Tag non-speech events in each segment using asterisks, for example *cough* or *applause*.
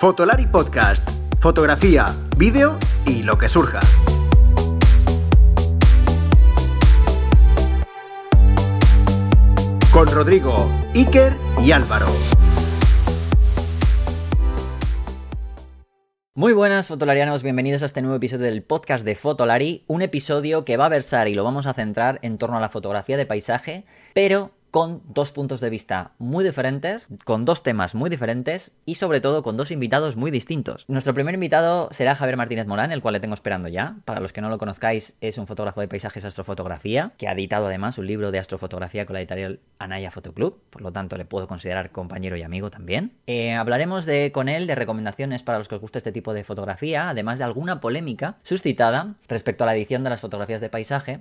Fotolari Podcast. Fotografía, vídeo y lo que surja. Con Rodrigo, Iker y Álvaro. Muy buenas fotolarianos, bienvenidos a este nuevo episodio del podcast de Fotolari, un episodio que va a versar y lo vamos a centrar en torno a la fotografía de paisaje, pero con dos puntos de vista muy diferentes, con dos temas muy diferentes y sobre todo con dos invitados muy distintos. Nuestro primer invitado será Javier Martínez Morán, el cual le tengo esperando ya. Para los que no lo conozcáis, es un fotógrafo de paisajes astrofotografía, que ha editado además un libro de astrofotografía con la editorial Anaya Fotoclub, por lo tanto le puedo considerar compañero y amigo también. Eh, hablaremos de, con él de recomendaciones para los que os guste este tipo de fotografía, además de alguna polémica suscitada respecto a la edición de las fotografías de paisaje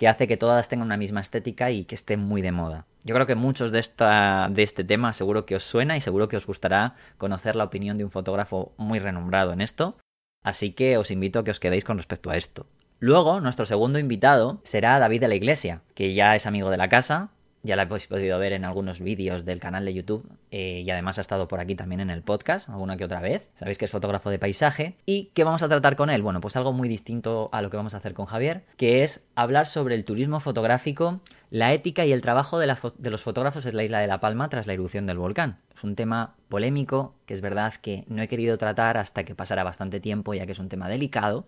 que hace que todas tengan una misma estética y que estén muy de moda. Yo creo que muchos de, esta, de este tema seguro que os suena y seguro que os gustará conocer la opinión de un fotógrafo muy renombrado en esto, así que os invito a que os quedéis con respecto a esto. Luego, nuestro segundo invitado será David de la Iglesia, que ya es amigo de la casa, ya la habéis podido ver en algunos vídeos del canal de YouTube eh, y además ha estado por aquí también en el podcast, alguna que otra vez. Sabéis que es fotógrafo de paisaje. ¿Y qué vamos a tratar con él? Bueno, pues algo muy distinto a lo que vamos a hacer con Javier, que es hablar sobre el turismo fotográfico, la ética y el trabajo de, de los fotógrafos en la isla de La Palma tras la erupción del volcán. Es un tema polémico, que es verdad que no he querido tratar hasta que pasara bastante tiempo, ya que es un tema delicado.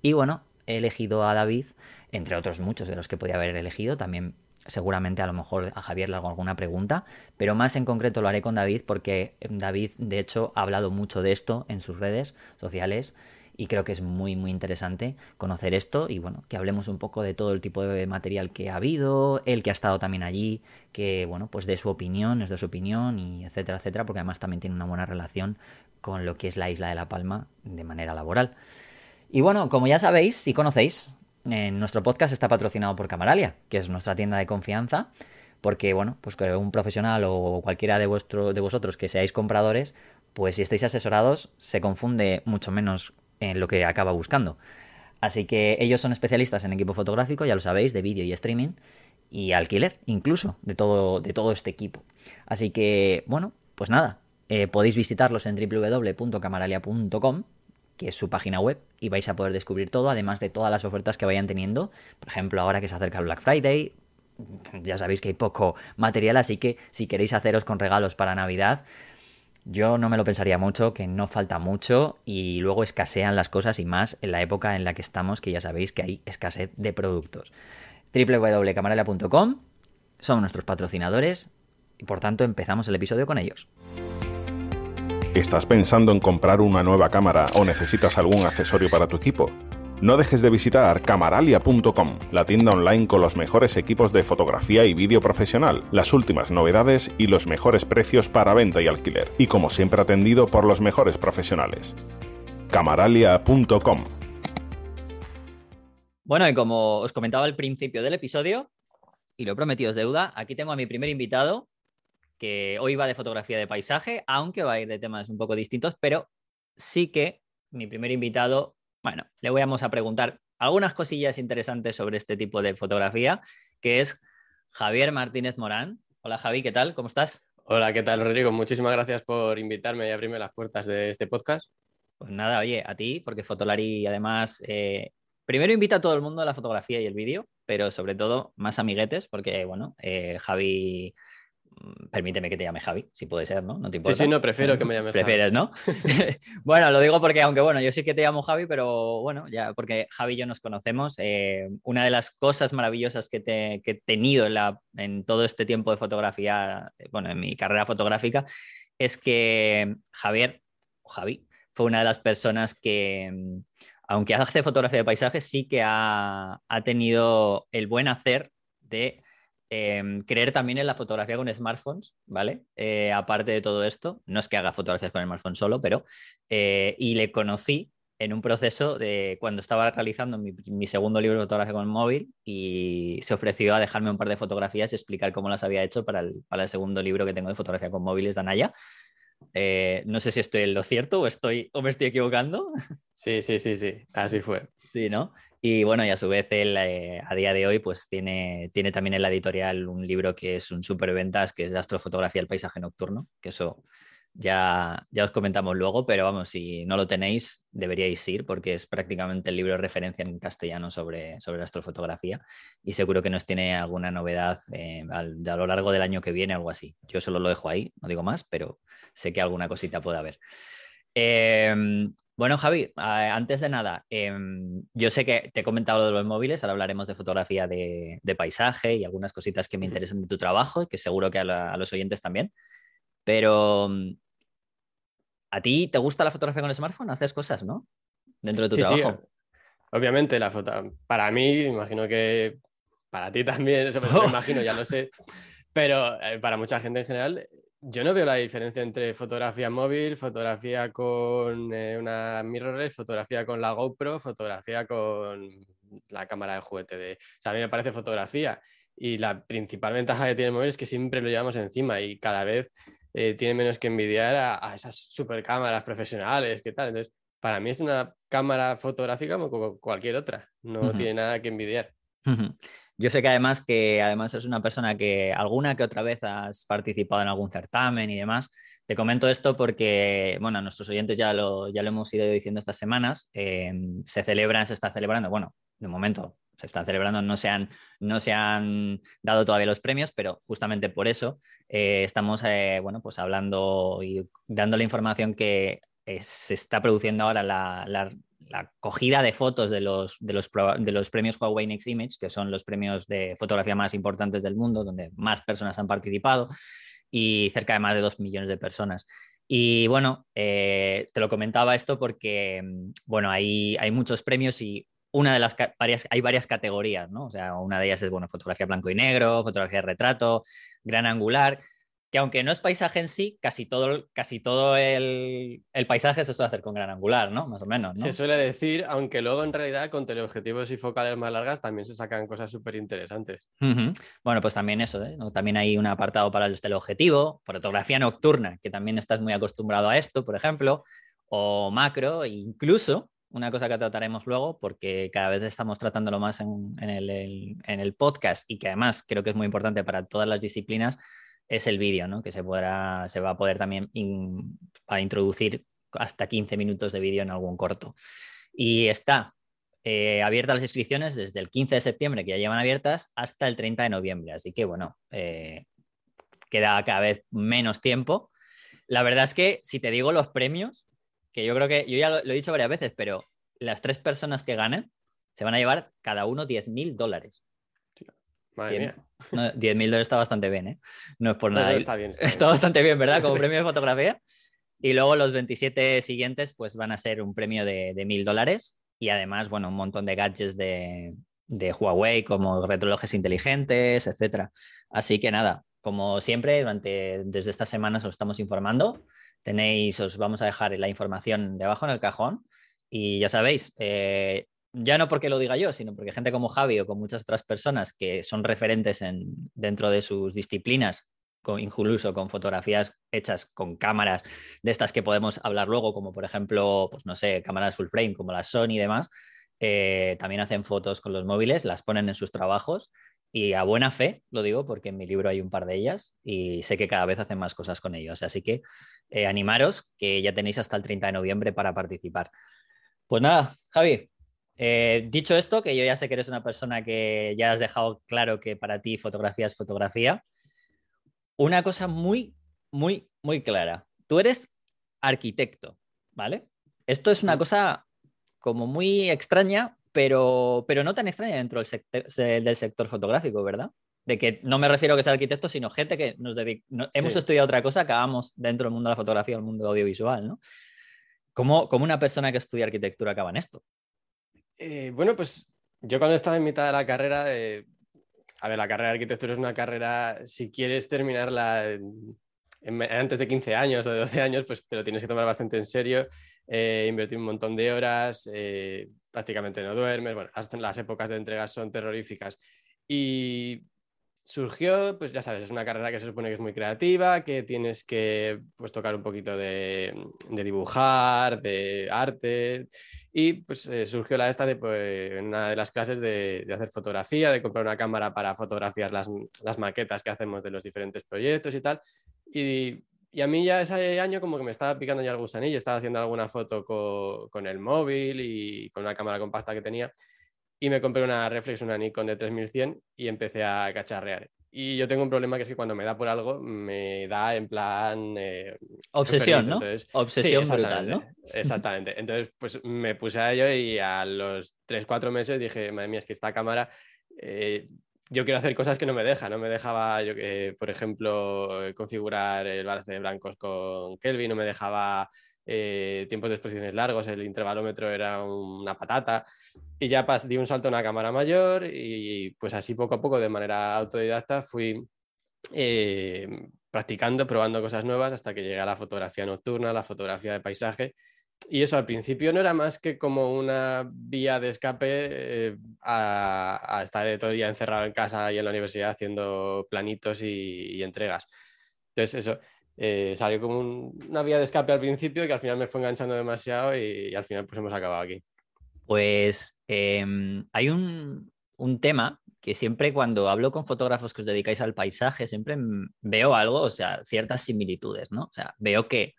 Y bueno, he elegido a David, entre otros muchos de los que podía haber elegido, también seguramente a lo mejor a Javier le hago alguna pregunta, pero más en concreto lo haré con David porque David de hecho ha hablado mucho de esto en sus redes sociales y creo que es muy muy interesante conocer esto y bueno, que hablemos un poco de todo el tipo de material que ha habido, él que ha estado también allí, que bueno, pues de su opinión, es de su opinión y etcétera, etcétera, porque además también tiene una buena relación con lo que es la isla de La Palma de manera laboral. Y bueno, como ya sabéis, si conocéis, nuestro podcast está patrocinado por Camaralia, que es nuestra tienda de confianza, porque bueno, pues un profesional o cualquiera de, vuestro, de vosotros que seáis compradores, pues si estáis asesorados se confunde mucho menos en lo que acaba buscando. Así que ellos son especialistas en equipo fotográfico, ya lo sabéis, de vídeo y streaming y alquiler, incluso, de todo, de todo este equipo. Así que, bueno, pues nada, eh, podéis visitarlos en www.camaralia.com que es su página web, y vais a poder descubrir todo, además de todas las ofertas que vayan teniendo. Por ejemplo, ahora que se acerca el Black Friday, ya sabéis que hay poco material, así que si queréis haceros con regalos para Navidad, yo no me lo pensaría mucho, que no falta mucho y luego escasean las cosas y más en la época en la que estamos, que ya sabéis que hay escasez de productos. www.camarela.com son nuestros patrocinadores y por tanto empezamos el episodio con ellos. ¿Estás pensando en comprar una nueva cámara o necesitas algún accesorio para tu equipo? No dejes de visitar camaralia.com, la tienda online con los mejores equipos de fotografía y vídeo profesional, las últimas novedades y los mejores precios para venta y alquiler, y como siempre atendido por los mejores profesionales. camaralia.com Bueno, y como os comentaba al principio del episodio, y lo prometido es deuda, aquí tengo a mi primer invitado, que hoy va de fotografía de paisaje, aunque va a ir de temas un poco distintos, pero sí que mi primer invitado, bueno, le vamos a preguntar algunas cosillas interesantes sobre este tipo de fotografía, que es Javier Martínez Morán. Hola Javi, ¿qué tal? ¿Cómo estás? Hola, ¿qué tal Rodrigo? Muchísimas gracias por invitarme y abrirme las puertas de este podcast. Pues nada, oye, a ti, porque Fotolari además, eh, primero invita a todo el mundo a la fotografía y el vídeo, pero sobre todo más amiguetes, porque bueno, eh, Javi permíteme que te llame Javi, si puede ser, ¿no? No te importa. Sí, sí, no, prefiero que me llame Prefieres, ¿no? *laughs* bueno, lo digo porque, aunque bueno, yo sí que te llamo Javi, pero bueno, ya porque Javi y yo nos conocemos. Eh, una de las cosas maravillosas que, te, que he tenido en, la, en todo este tiempo de fotografía, eh, bueno, en mi carrera fotográfica, es que Javier, o Javi, fue una de las personas que, mm, aunque hace fotografía de paisajes, sí que ha, ha tenido el buen hacer de Em, creer también en la fotografía con smartphones, ¿vale? Eh, aparte de todo esto, no es que haga fotografías con el smartphone solo, pero... Eh, y le conocí en un proceso de cuando estaba realizando mi, segundo libro de fotografía con móvil y se ofreció a dejarme un par de fotografías y explicar cómo las había hecho para el, para el segundo libro que tengo de fotografía con móviles de Anaya. Eh, no sé si estoy en lo cierto o, estoy, o me estoy equivocando. Sí, sí, sí, sí, así fue. Sí, ¿no? Y bueno, y a su vez él eh, a día de hoy pues tiene, tiene también en la editorial un libro que es un superventas, que es astrofotografía del paisaje nocturno, que eso ya, ya os comentamos luego, pero vamos, si no lo tenéis, deberíais ir porque es prácticamente el libro de referencia en castellano sobre, sobre astrofotografía y seguro que nos tiene alguna novedad eh, a lo largo del año que viene, algo así. Yo solo lo dejo ahí, no digo más, pero sé que alguna cosita puede haber. Em, bueno, Javi, antes de nada, em, yo sé que te he comentado lo de los móviles, ahora hablaremos de fotografía de, paisaje y algunas cositas que me interesan de tu trabajo, que seguro que a, los oyentes también. Pero, ¿a ti te gusta la fotografía con el smartphone? ¿Haces cosas, no? Dentro de tu trabajo. obviamente, la foto, para mí, imagino que para ti también, eso me *laughs* imagino, ya lo sé, pero eh, para mucha gente en general, yo no veo la diferencia entre fotografía móvil, fotografía con eh, una mirrorless, fotografía con la GoPro, fotografía con la cámara de juguete. De... O sea, a mí me parece fotografía y la principal ventaja que tiene el móvil es que siempre lo llevamos encima y cada vez eh, tiene menos que envidiar a, esas super cámaras profesionales, ¿qué tal? Entonces, para mí es una cámara fotográfica como cualquier otra, no tiene nada que envidiar. Yo sé que además que además es una persona que alguna que otra vez has participado en algún certamen y demás. Te comento esto porque, bueno, nuestros oyentes ya lo, ya lo hemos ido diciendo estas semanas. Em, se celebran, se está celebrando, bueno, de momento se están celebrando, no se han, no se han dado todavía los premios, pero justamente por eso eh, estamos, eh, bueno, pues hablando y dando la información que eh, se está produciendo ahora la cogida de fotos de los, de los, de los premios Huawei Next Image, que son los premios de fotografía más importantes del mundo, donde más personas han participado y cerca de más de dos millones de personas. Y bueno, eh, te lo comentaba esto porque, bueno, hay, hay muchos premios y una de las varias, hay varias categorías, ¿no? O sea, una de ellas es, bueno, fotografía blanco y negro, fotografía de retrato, gran angular, que aunque no es paisaje en sí, casi todo, casi todo el, paisaje se suele hacer con gran angular, ¿no? Más o menos, ¿no? Se suele decir, aunque luego en realidad con teleobjetivos y focales más largas también se sacan cosas súper interesantes. Bueno, pues también eso, ¿eh? También hay un apartado para el teleobjetivo, fotografía nocturna, que también estás muy acostumbrado a esto, por ejemplo, o macro, e incluso una cosa que trataremos luego, porque cada vez estamos tratándolo más en, el, en el podcast y que además creo que es muy importante para todas las disciplinas, es el vídeo, ¿no? Que se, podrá, se va a poder también introducir hasta 15 minutos de vídeo en algún corto. Y está eh, abierta las inscripciones desde el 15 de septiembre, que ya llevan abiertas, hasta el 30 de noviembre. Así que, bueno, eh, queda cada vez menos tiempo. La verdad es que, si te digo los premios, que yo creo que, yo ya lo, he dicho varias veces, pero las tres personas que ganen se van a llevar cada uno 10 mil dólares. Madre mía. 10.000 dólares está bastante bien, ¿eh? No es por nada. está bien. Está, bastante bien, ¿verdad? Como premio de fotografía. Y luego los 27 siguientes, pues van a ser un premio de, de 1.000 dólares y además, bueno, un montón de gadgets de, de Huawei, como retrolojes inteligentes, etcétera. Así que nada, como siempre, durante, desde estas semanas os estamos informando. Tenéis, os vamos a dejar la información debajo en el cajón. Y ya sabéis, eh, ya no porque lo diga yo, sino porque gente como Javi o con muchas otras personas que son referentes en, dentro de sus disciplinas, con, incluso con fotografías hechas con cámaras de estas que podemos hablar luego, como por ejemplo, pues no sé, cámaras full frame como la Sony y demás, eh, también hacen fotos con los móviles, las ponen en sus trabajos y a buena fe, lo digo porque en mi libro hay un par de ellas y sé que cada vez hacen más cosas con ellos. Así que eh, animaros que ya tenéis hasta el 30 de noviembre para participar. Pues nada, Javi, eh, dicho esto, que yo ya sé que eres una persona que ya has dejado claro que para ti fotografía es fotografía, una cosa muy, muy, muy clara. Tú eres arquitecto, ¿vale? Esto es una cosa como muy extraña, pero, pero no tan extraña dentro del, sector, del sector fotográfico, ¿verdad? De que no me refiero a que sea arquitecto, sino gente que nos dedica, hemos estudiado otra cosa, acabamos dentro del mundo de la fotografía, el mundo audiovisual, ¿no? ¿Cómo, ¿Cómo, una persona que estudia arquitectura acaba en esto? Eh, bueno, pues yo cuando estaba en mitad de la carrera, eh, a ver, la carrera de arquitectura es una carrera, si quieres terminarla antes de 15 años o de 12 años, pues te lo tienes que tomar bastante en serio, eh, invertir un montón de horas, prácticamente no duermes, bueno, hasta las épocas de entregas son terroríficas. Y surgió, pues ya sabes, es una carrera que se supone que es muy creativa, que tienes que pues, tocar un poquito de, dibujar, de arte, y pues eh, surgió la esta de pues, una de las clases de, hacer fotografía, de comprar una cámara para fotografiar las, maquetas que hacemos de los diferentes proyectos y tal, y y a mí ya ese año como que me estaba picando ya el gusanillo, estaba haciendo alguna foto con, el móvil y con una cámara compacta que tenía y me compré una reflex, una Nikon de 3100 y empecé a cacharrear. Y yo tengo un problema que es que cuando me da por algo, me da en plan... Eh, Obsesión, ¿no? Obsesión brutal, ¿no? Exactamente. Entonces, pues me puse a ello y a los 3-4 meses dije, madre mía, es que esta cámara... Eh, yo quiero hacer cosas que no me deja, no me dejaba, yo, que por ejemplo, configurar el balance de blancos con Kelvin, no me dejaba eh, tiempos de exposiciones largos, el intervalómetro era una patata y ya di un salto a una cámara mayor y pues así poco a poco de manera autodidacta fui eh, practicando, probando cosas nuevas hasta que llegué a la fotografía nocturna, la fotografía de paisaje y eso al principio no era más que como una vía de escape eh, a, estar todo el día encerrado en casa y en la universidad haciendo planitos y, entregas. Entonces eso eh, salió como una vía de escape al principio que al final me fue enganchando demasiado y, al final pues hemos acabado aquí. Pues em, hay un, un tema que siempre cuando hablo con fotógrafos que os dedicáis al paisaje, siempre veo algo, o sea, ciertas similitudes, ¿no? O sea, veo que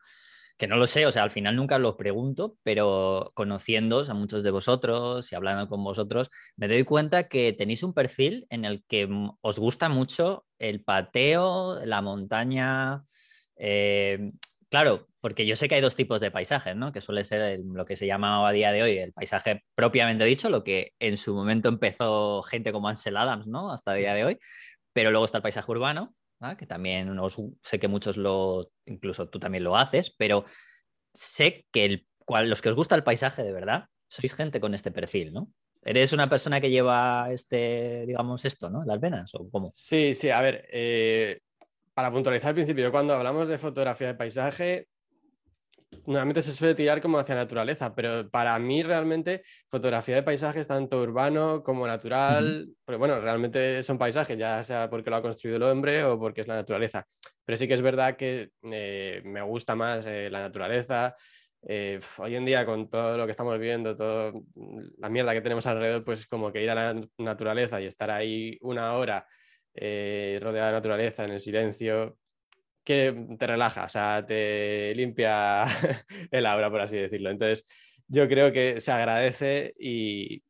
que no lo sé, o sea, al final nunca lo pregunto, pero conociéndoos a muchos de vosotros y hablando con vosotros, me doy cuenta que tenéis un perfil en el que os gusta mucho el pateo, la montaña. Eh, claro, porque yo sé que hay dos tipos de paisajes, ¿no? Que suele ser lo que se llama a día de hoy el paisaje propiamente dicho, lo que en su momento empezó gente como Ansel Adams, ¿no? Hasta el día de hoy. Pero luego está el paisaje urbano, que también sé que muchos lo, incluso tú también lo haces, pero sé que los que os gusta el paisaje de verdad, sois gente con este perfil, ¿no? ¿Eres una persona que lleva este, digamos, esto, ¿no? Las venas o cómo? Sí, sí, a ver, eh, para puntualizar al principio, cuando hablamos de fotografía de paisaje, normalmente se suele tirar como hacia naturaleza, pero para mí realmente fotografía de paisajes, tanto urbano como natural, pero bueno, realmente son paisajes, ya sea porque lo ha construido el hombre o porque es la naturaleza. Pero sí que es verdad que eh, me gusta más eh, la naturaleza. Eh, hoy en día con todo lo que estamos viendo, toda la mierda que tenemos alrededor, pues como que ir a la naturaleza y estar ahí una hora rodeada de naturaleza, en el silencio, que te relaja, o sea, te limpia *laughs* el aura, por así decirlo. Entonces, yo creo que se agradece y,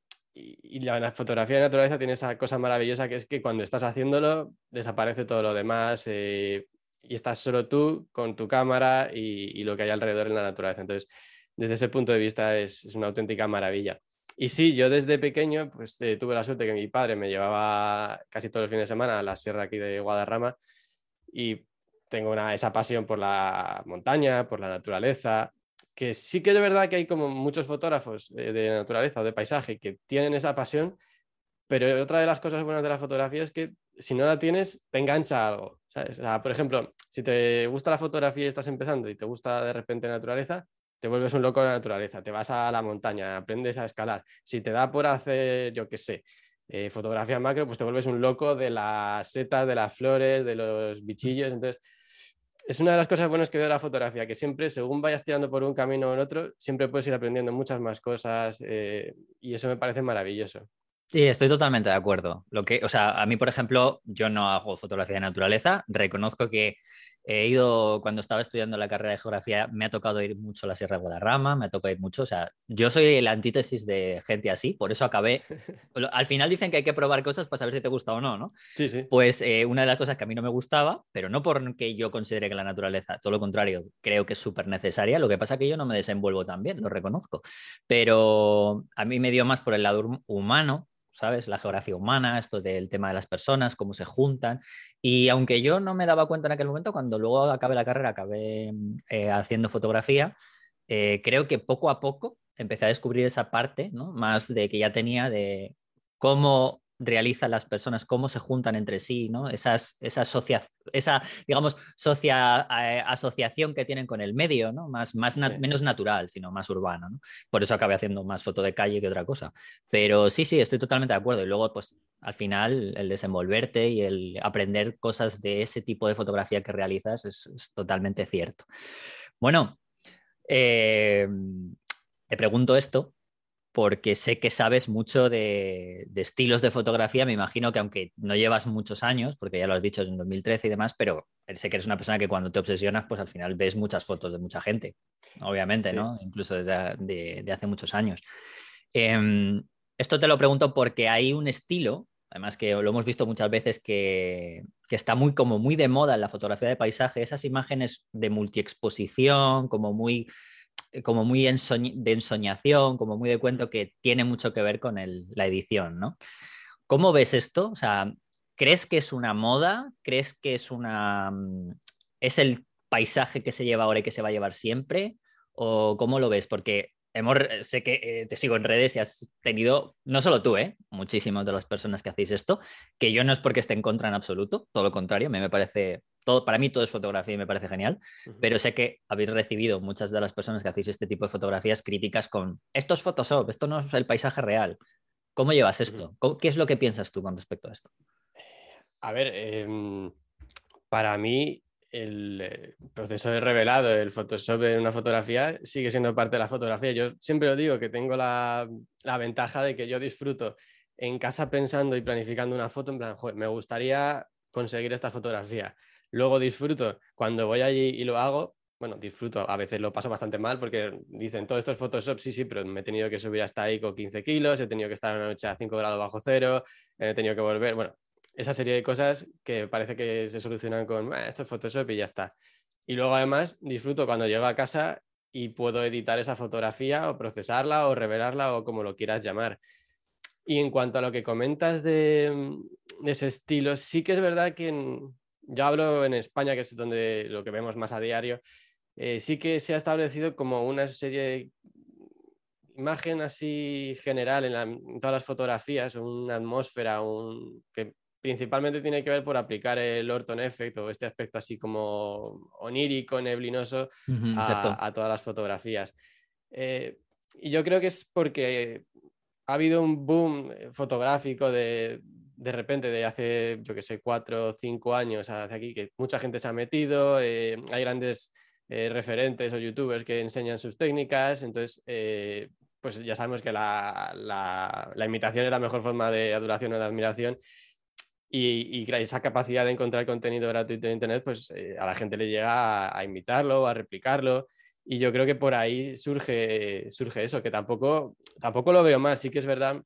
la, fotografía de naturaleza tiene esa cosa maravillosa que es que cuando estás haciéndolo desaparece todo lo demás eh, y estás solo tú con tu cámara y, lo que hay alrededor en la naturaleza. Entonces, desde ese punto de vista es, una auténtica maravilla. Y sí, yo desde pequeño pues eh, tuve la suerte que mi padre me llevaba casi todos los fines de semana a la sierra aquí de Guadarrama y tengo esa pasión por la montaña, por la naturaleza, que sí que es verdad que hay como muchos fotógrafos eh, de naturaleza o de paisaje que tienen esa pasión, pero otra de las cosas buenas de la fotografía es que si no la tienes, te engancha algo. por ejemplo, si te gusta la fotografía y estás empezando y te gusta de repente la naturaleza, te vuelves un loco de la naturaleza, te vas a la montaña, aprendes a escalar. Si te da por hacer, yo qué sé, eh, fotografía macro, pues te vuelves un loco de las setas, de las flores, de los bichillos. Entonces, es una de las cosas buenas que veo de la fotografía, que siempre, según vayas tirando por un camino o en otro, siempre puedes ir aprendiendo muchas más cosas eh, y eso me parece maravilloso. Sí, estoy totalmente de acuerdo. Lo que, o sea, a mí, por ejemplo, yo no hago fotografía de naturaleza. Reconozco que He ido, cuando estaba estudiando la carrera de geografía, me ha tocado ir mucho a la Sierra de Guadarrama, me ha tocado ir mucho, o sea, yo soy la antítesis de gente así, por eso acabé. *laughs* Al final dicen que hay que probar cosas para saber si te gusta o no, ¿no? Sí, sí. Pues eh, una de las cosas que a mí no me gustaba, pero no porque yo considere que la naturaleza, todo lo contrario, creo que es súper necesaria, lo que pasa es que yo no me desenvuelvo tan bien, lo reconozco, pero a mí me dio más por el lado humano, ¿sabes? La geografía humana, esto del tema de las personas, cómo se juntan. Y aunque yo no me daba cuenta en aquel momento, cuando luego acabé la carrera, acabé eh, haciendo fotografía, eh, creo que poco a poco empecé a descubrir esa parte, ¿no? Más de que ya tenía de cómo realizan las personas, cómo se juntan entre sí, ¿no? Esas, esa, esa digamos, socia, eh, asociación que tienen con el medio, ¿no? Más, más menos natural, sino más urbano, ¿no? Por eso acabé haciendo más foto de calle que otra cosa. Pero sí, sí, estoy totalmente de acuerdo. Y luego, pues, al final, el desenvolverte y el aprender cosas de ese tipo de fotografía que realizas es, totalmente cierto. Bueno, eh, te pregunto esto porque sé que sabes mucho de, estilos de fotografía. Me imagino que aunque no llevas muchos años, porque ya lo has dicho, es en 2013 y demás, pero sé que eres una persona que cuando te obsesionas, pues al final ves muchas fotos de mucha gente, obviamente, ¿no? Incluso desde de, hace muchos años. Em, esto te lo pregunto porque hay un estilo, además que lo hemos visto muchas veces, que, que está muy, como muy de moda en la fotografía de paisaje, esas imágenes de multiexposición, como muy como muy de ensoñación, como muy de cuento que tiene mucho que ver con la edición, ¿no? ¿Cómo ves esto? O sea, ¿crees que es una moda? ¿Crees que es una mm, es el paisaje que se lleva ahora y que se va a llevar siempre? ¿O cómo lo ves? Porque eh, sé que eh, te sigo en redes y has tenido, no solo tú, ¿eh? muchísimas de las personas que hacéis esto, que yo no es porque esté en contra en absoluto, todo lo contrario, a mí me parece, todo, para mí todo es fotografía y me parece genial, pero sé que habéis recibido muchas de las personas que hacéis este tipo de fotografías críticas con, esto es Photoshop, esto no es el paisaje real. ¿Cómo llevas esto? ¿Qué es lo que piensas tú con respecto a esto? A ver, em, para mí el eh, proceso de revelado, el Photoshop en una fotografía, sigue siendo parte de la fotografía. Yo siempre lo digo que tengo la, ventaja de que yo disfruto en casa pensando y planificando una foto, en plan, me gustaría conseguir esta fotografía. Luego disfruto cuando voy allí y lo hago. Bueno, disfruto, a veces lo paso bastante mal porque dicen todo esto es Photoshop, sí, sí, pero me he tenido que subir hasta ahí con 15 kilos, he tenido que estar una noche a 5 grados bajo cero, he tenido que volver. Bueno, esa serie de cosas que parece que se solucionan con esto es Photoshop y ya está. Y luego además disfruto cuando llego a casa y puedo editar esa fotografía o procesarla o revelarla o como lo quieras llamar. Y en cuanto a lo que comentas de, ese estilo, sí que es verdad que yo hablo en España, que es donde lo que vemos más a diario, eh, sí que se ha establecido como una serie de imagen así general en, todas las fotografías, una atmósfera, un, que principalmente tiene que ver por aplicar el Orton Effect o este aspecto así como onírico, neblinoso a, todas las fotografías. Eh, y yo creo que es porque ha habido un boom fotográfico de, de repente de hace, yo que sé, cuatro o cinco años hacia aquí, que mucha gente se ha metido, eh, hay grandes eh, referentes o youtubers que enseñan sus técnicas, entonces pues ya sabemos que la, la, la, imitación es la mejor forma de adoración o de admiración y, esa capacidad de encontrar contenido gratuito en Internet, pues eh, a la gente le llega a, imitarlo, a replicarlo. Y yo creo que por ahí surge, surge eso, que tampoco, tampoco lo veo mal. Sí que es verdad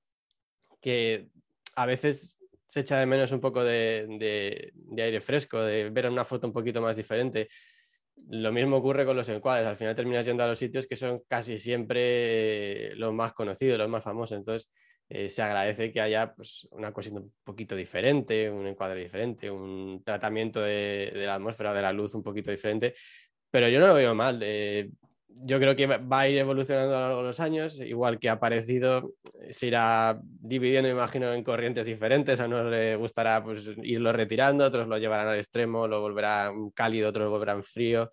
que a veces se echa de menos un poco de, aire fresco, de ver una foto un poquito más diferente. Lo mismo ocurre con los encuadres. Al final terminas yendo a los sitios que son casi siempre los más conocidos, los más famosos. Entonces, eh, se agradece que haya pues, una cosita un poquito diferente, un encuadre diferente, un tratamiento de, la atmósfera, de la luz un poquito diferente, pero yo no lo veo mal. Eh, yo creo que va a ir evolucionando a lo largo de los años, igual que ha aparecido, eh, se irá dividiendo, imagino, en corrientes diferentes. A unos le gustará pues, irlo retirando, otros lo llevarán al extremo, lo volverán cálido, otros lo volverán frío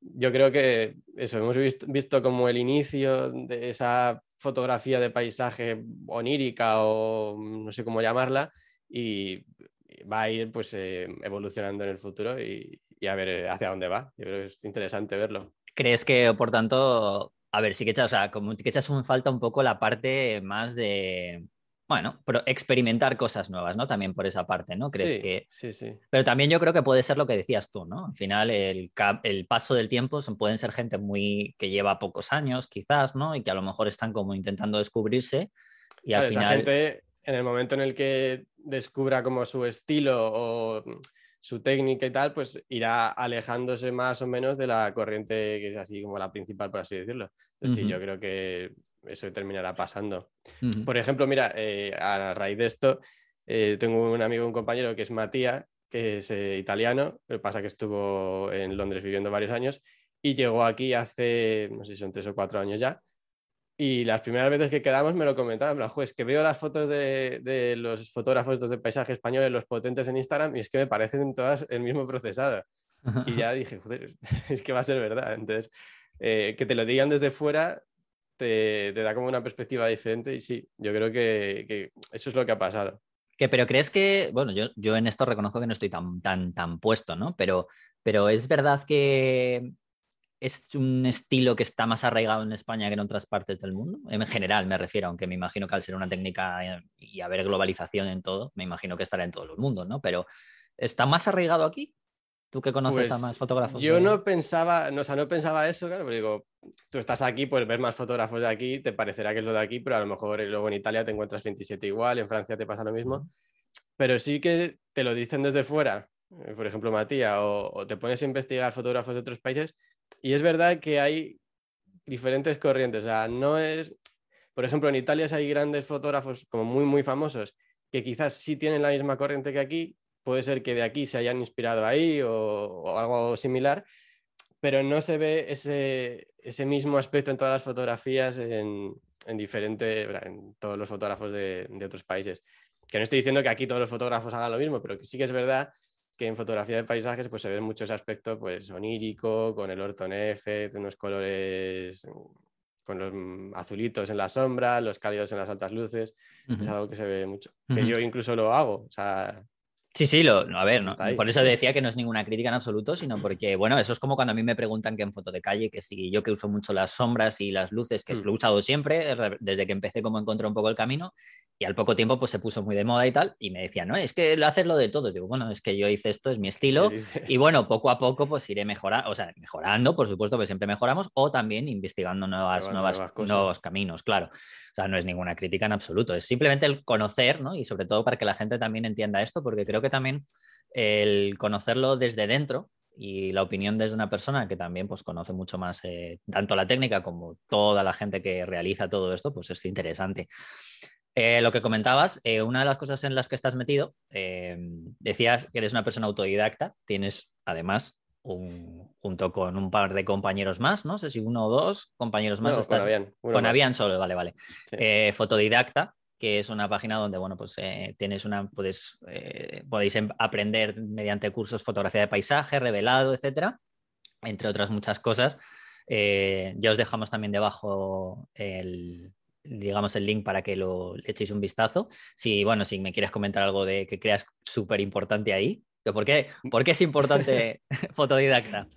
yo creo que eso, hemos visto, visto, como el inicio de esa fotografía de paisaje onírica o no sé cómo llamarla y va a ir pues eh, evolucionando en el futuro y, a ver hacia dónde va. Yo creo que es interesante verlo. ¿Crees que, por tanto, a ver, sí que echas, o sea, como que echas un falta un poco la parte más de bueno, pero experimentar cosas nuevas, ¿no? También por esa parte, ¿no? ¿Crees que...? Sí, sí. Pero también yo creo que puede ser lo que decías tú, ¿no? Al final, el, el paso del tiempo son, pueden ser gente muy... que lleva pocos años, quizás, ¿no? Y que a lo mejor están como intentando descubrirse y al final... Esa gente, en el momento en el que descubra como su estilo o su técnica y tal, pues irá alejándose más o menos de la corriente que es así como la principal, por así decirlo. Entonces, sí, yo creo que eso terminará pasando. Por ejemplo, mira, eh, a raíz de esto, eh, tengo un amigo, un compañero que es Matías, que es eh, italiano, que pasa que estuvo en Londres viviendo varios años y llegó aquí hace, no sé si son tres o cuatro años ya. Y las primeras veces que quedamos me lo comentaban, juez, que veo las fotos de, los fotógrafos de paisaje españoles, los potentes en Instagram, y es que me parecen todas el mismo procesado. *laughs* Y ya dije, joder, *laughs* es que va a ser verdad. Entonces, que te lo digan desde fuera te, da como una perspectiva diferente y sí, yo creo que, eso es lo que ha pasado. Que, pero crees que, bueno, yo, yo en esto reconozco que no estoy tan, tan, tan puesto, ¿no? Pero, pero es verdad que es un estilo que está más arraigado en España que en otras partes del mundo. En general me refiero, aunque me imagino que al ser una técnica eh, y haber globalización en todo, me imagino que estará en todos los mundos, ¿no? Pero ¿está más arraigado aquí? Tú que conoces a Pues, más fotógrafos. Yo de- no pensaba, no, o sea, no pensaba eso, claro, pero digo, tú estás aquí, pues ves más fotógrafos de aquí, te parecerá que es lo de aquí, pero a lo mejor luego en Italia te encuentras 27 igual, en Francia te pasa lo mismo, pero sí que te lo dicen desde fuera, eh, por ejemplo, Matías, o, o te pones a investigar fotógrafos de otros países, y es verdad que hay diferentes corrientes, o sea, no es, por ejemplo, en Italia hay grandes fotógrafos como muy, muy famosos, que quizás sí tienen la misma corriente que aquí, puede ser que de aquí se hayan inspirado ahí o, o algo similar, pero no se ve ese, ese mismo aspecto en todas las fotografías en, en diferente, en todos los fotógrafos de, de otros países. Que no estoy diciendo que aquí todos los fotógrafos hagan lo mismo, pero que sí que es verdad que en fotografía de paisajes pues se ve mucho ese aspecto pues onírico, con el Orton F, de unos colores con los mm, azulitos en la sombra, los cálidos en las altas luces, es algo que se ve mucho. Que yo incluso lo hago, o sea, Sí, sí, lo, a ver, no, por eso decía que no es ninguna crítica en absoluto, sino porque, bueno, eso es como cuando a mí me preguntan que en foto de calle, que si yo que uso mucho las sombras y las luces, que Mm. lo he usado siempre, re- desde que empecé como encontré un poco el camino, y al poco tiempo pues se puso muy de moda y tal, y me decían, no, es que lo haces lo de todo. Digo, bueno, es que yo hice esto, es mi estilo, *laughs* y bueno, poco a poco pues iré mejorando, o sea, mejorando, por supuesto, que siempre mejoramos, o también investigando nuevas, Probando nuevas, nuevas cosas. nuevos caminos, claro. O sea, no es ninguna crítica en absoluto, es simplemente el conocer, ¿no? Y sobre todo para que la gente también entienda esto, porque creo que también el conocerlo desde dentro y la opinión desde una persona que también pues conoce mucho más eh, tanto la técnica como toda la gente que realiza todo esto, pues es interesante. Eh, lo que comentabas, eh, una de las cosas en las que estás metido, decías que eres una persona autodidacta, tienes además un- junto con un par de compañeros más, no sé si uno o dos compañeros más. No, con estás- Avian, con más. Avian solo, vale, vale. Sí. Fotodidacta, que es una página donde, bueno, pues eh, tienes una, puedes, eh, podéis em- aprender mediante cursos fotografía de paisaje, revelado, etcétera, entre otras muchas cosas. Eh, ya os dejamos también debajo el, digamos, el link para que lo echéis un vistazo. Si, bueno, si me quieres comentar algo de que creas súper importante ahí, ¿por qué, ¿por qué es importante *laughs* *laughs* fotodidacta?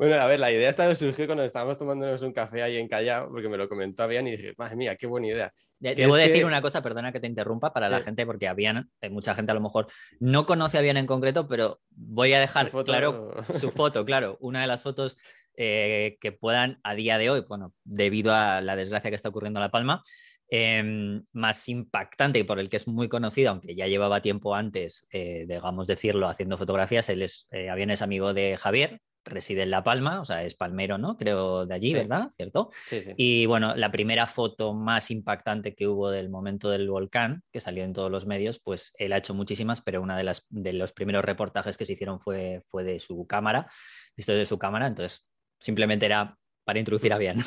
Bueno, a ver, la idea esta surgió cuando estábamos tomándonos un café ahí en Callao, porque me lo comentó Avian y dije, madre mía, qué buena idea. De- Debo decir que- una cosa, perdona que te interrumpa, para la gente, porque eh, mucha gente a lo mejor no conoce a Avian en concreto, pero voy a dejar foto- claro su foto, claro, una de las fotos eh, que puedan a día de hoy, bueno, debido a la desgracia que está ocurriendo en La Palma, em, más impactante y por el que es muy conocido, aunque ya llevaba tiempo antes, eh, digamos decirlo, haciendo fotografías, él es, eh, Avian es amigo de Javier, reside en La Palma, o sea, es palmero, ¿no? Creo de allí, Sí. ¿verdad? ¿Cierto? Sí, sí. Y bueno, la primera foto más impactante que hubo del momento del volcán, que salió en todos los medios, pues él ha hecho muchísimas, pero una de las de los primeros reportajes que se hicieron fue, fue de su cámara, visto de su cámara, entonces simplemente era para introducir a bien.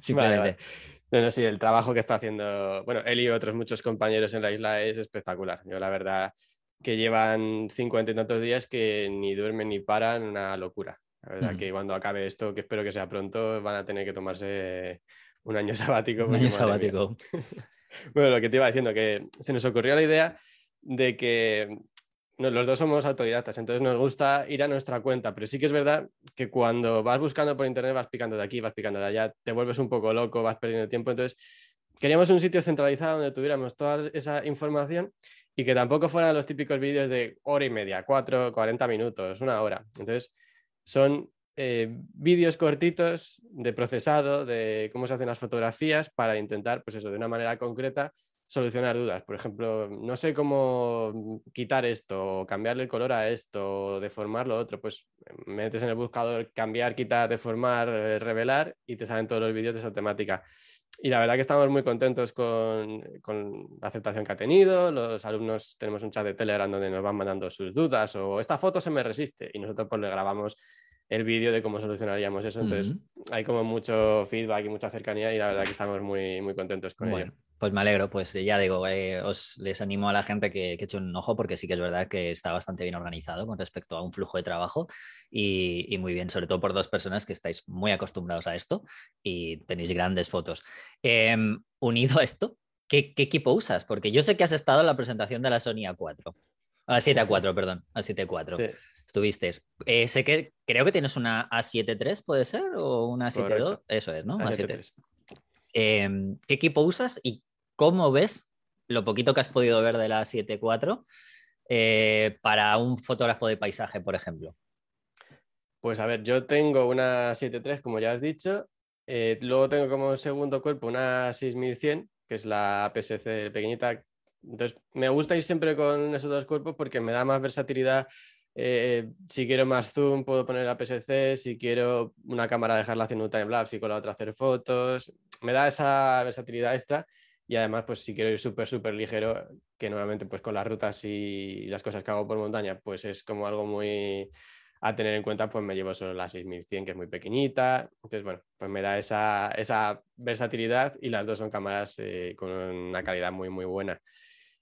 simplemente. *laughs* Vale, vale. No, no, sí, el trabajo que está haciendo, bueno, él y otros muchos compañeros en la isla es espectacular. Yo la verdad que llevan cincuenta y tantos días que ni duermen ni paran, una locura. La verdad Ujú. que cuando acabe esto, que espero que sea pronto, van a tener que tomarse un año *laughs* sabático. Un año sabático. *laughs* Bueno, lo que te iba diciendo, que se nos ocurrió la idea de que no, los dos somos autodidactas, entonces nos gusta ir a nuestra cuenta, pero sí que es verdad que cuando vas buscando por internet vas picando de aquí, vas picando de allá, te vuelves un poco loco, vas perdiendo tiempo, entonces queríamos un sitio centralizado donde tuviéramos toda esa información y que tampoco fueran los típicos vídeos de hora y media, cuatro, 40 minutos, una hora. Entonces, son eh, vídeos cortitos de procesado, de cómo se hacen las fotografías para intentar, pues eso, de una manera concreta, solucionar dudas. Por ejemplo, no sé cómo quitar esto, o cambiarle el color a esto, o deformar lo otro. Pues metes en el buscador cambiar, quitar, deformar, eh, revelar y te salen todos los vídeos de esa temática. Y la verdad que estamos muy contentos con, con la aceptación que ha tenido. Los alumnos tenemos un chat de Telegram donde nos van mandando sus dudas o esta foto se me resiste y nosotros pues le grabamos el vídeo de cómo solucionaríamos eso. Entonces hay como mucho feedback y mucha cercanía y la verdad que estamos muy, muy contentos con Bueno, ello. Pues me alegro, pues ya digo, eh, os les animo a la gente que, que eche un ojo porque sí que es verdad que está bastante bien organizado con respecto a un flujo de trabajo y, y muy bien, sobre todo por dos personas que estáis muy acostumbrados a esto y tenéis grandes fotos. Em, unido a esto, ¿qué, qué equipo usas? Porque yo sé que has estado en la presentación de la Sony A4, a la 7 A4, perdón, a 7 A4. Sí. estuviste. Eh, sé que creo que tienes una A7 III, ¿puede ser? ¿O una A7 II? Correcto. Eso es, ¿no? A7 A7. III. Eh, ¿Qué equipo usas y cómo ves lo poquito que has podido ver de la A7 IV eh, para un fotógrafo de paisaje, por ejemplo? Pues a ver, yo tengo una 7.3, como ya has dicho. eh, luego tengo como segundo cuerpo una 6100, que es la APS-C pequeñita. Entonces, me gusta ir siempre con esos dos cuerpos porque me da más versatilidad. eh, si quiero más zoom, puedo poner APS-C. Si quiero una cámara, dejarla haciendo un timelapse y con la otra hacer fotos. Me da esa versatilidad extra. Y además, pues si quiero ir súper, súper ligero, que normalmente pues con las rutas y las cosas que hago por montaña, pues es como algo muy a tener en cuenta, pues me llevo solo la 6100, que es muy pequeñita. Entonces, bueno, pues me da esa, esa versatilidad y las dos son cámaras eh, con una calidad muy, muy buena.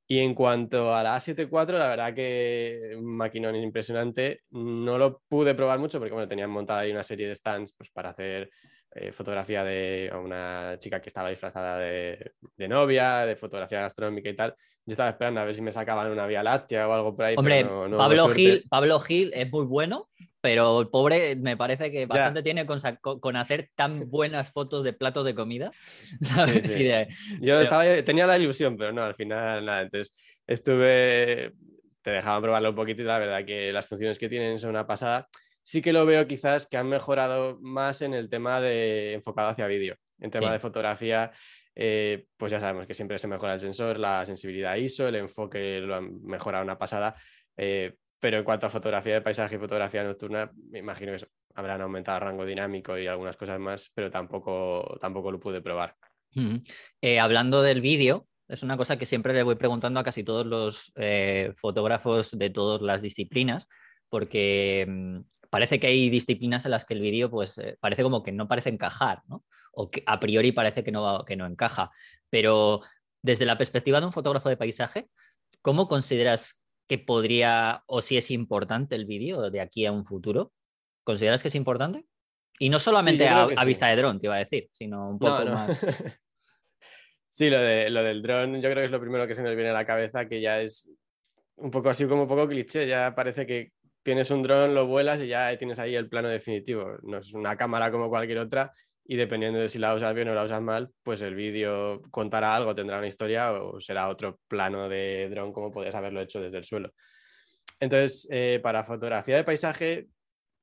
Y en cuanto a la A7 IV, la verdad que un maquinón impresionante. No lo pude probar mucho porque, bueno, tenían montada ahí una serie de stands pues, para hacer eh, fotografía de a una chica que estaba disfrazada de, de novia, de fotografía gastronómica y tal. Yo estaba esperando a ver si me sacaban una Vía Láctea o algo por ahí. Hombre, pero no- no Pablo. Gil, Pablo Gil es muy bueno, pero el pobre me parece que bastante tiene con, hacer tan buenas fotos de platos de comida. *laughs* ¿sabes? Sí, sí. Y de- Yo Pero- estaba- tenía la ilusión, pero no, al final nada. Entonces estuve, te dejaban probarlo un poquito y la verdad que las funciones que tienen son una pasada. Sí que lo veo quizás que han mejorado más en el tema de enfocado hacia vídeo. En tema Sí. de fotografía, eh, pues ya sabemos que siempre se mejora el sensor, la sensibilidad ISO, el enfoque lo han mejorado una pasada. eh, pero en cuanto a fotografía de paisaje y fotografía nocturna, me imagino que habrán aumentado rango dinámico y algunas cosas más, pero tampoco, tampoco lo pude probar. Eh, hablando del vídeo, es una cosa que siempre le voy preguntando a casi todos los eh, fotógrafos de todas las disciplinas, porque mm, parece que hay disciplinas en las que el vídeo pues, eh, parece como que no parece encajar, ¿no? o que a priori parece que no, que no encaja. Pero desde la perspectiva de un fotógrafo de paisaje, ¿cómo consideras que podría o si es importante el vídeo de aquí a un futuro? ¿Consideras que es importante? Y no solamente a, que a sí. vista de dron, te iba a decir, sino un poco No, no. más. *laughs* Sí, lo, de, lo del dron, yo creo que es lo primero que se nos viene a la cabeza, que ya es un poco así como un poco cliché, ya parece que tienes un dron, lo vuelas y ya tienes ahí el plano definitivo. No es una cámara como cualquier otra y dependiendo de si la usas bien o la usas mal, pues el vídeo contará algo, tendrá una historia o será otro plano de dron como podrías haberlo hecho desde el suelo. Entonces, eh, para fotografía de paisaje,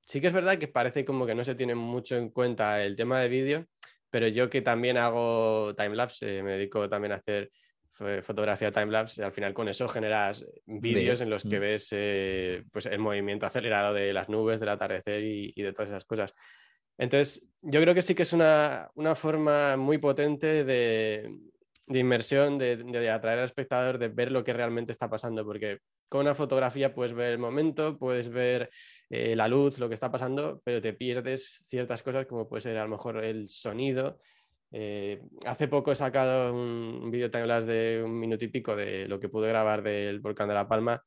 sí que es verdad que parece como que no se tiene mucho en cuenta el tema de vídeo, pero yo que también hago timelapse, eh, me dedico también a hacer fo- fotografía timelapse, al final con eso generas vídeos en los que Mm. ves eh, pues el movimiento acelerado de las nubes, del atardecer y, y de todas esas cosas. Entonces, yo creo que sí que es una, una forma muy potente de, de inmersión, de, de atraer al espectador, de ver lo que realmente está pasando, porque con una fotografía puedes ver el momento, puedes ver eh, la luz, lo que está pasando, pero te pierdes ciertas cosas como puede ser a lo mejor el sonido. Eh, hace poco he sacado un, un vídeo timelapse de un minuto y pico de lo que pude grabar del volcán de La Palma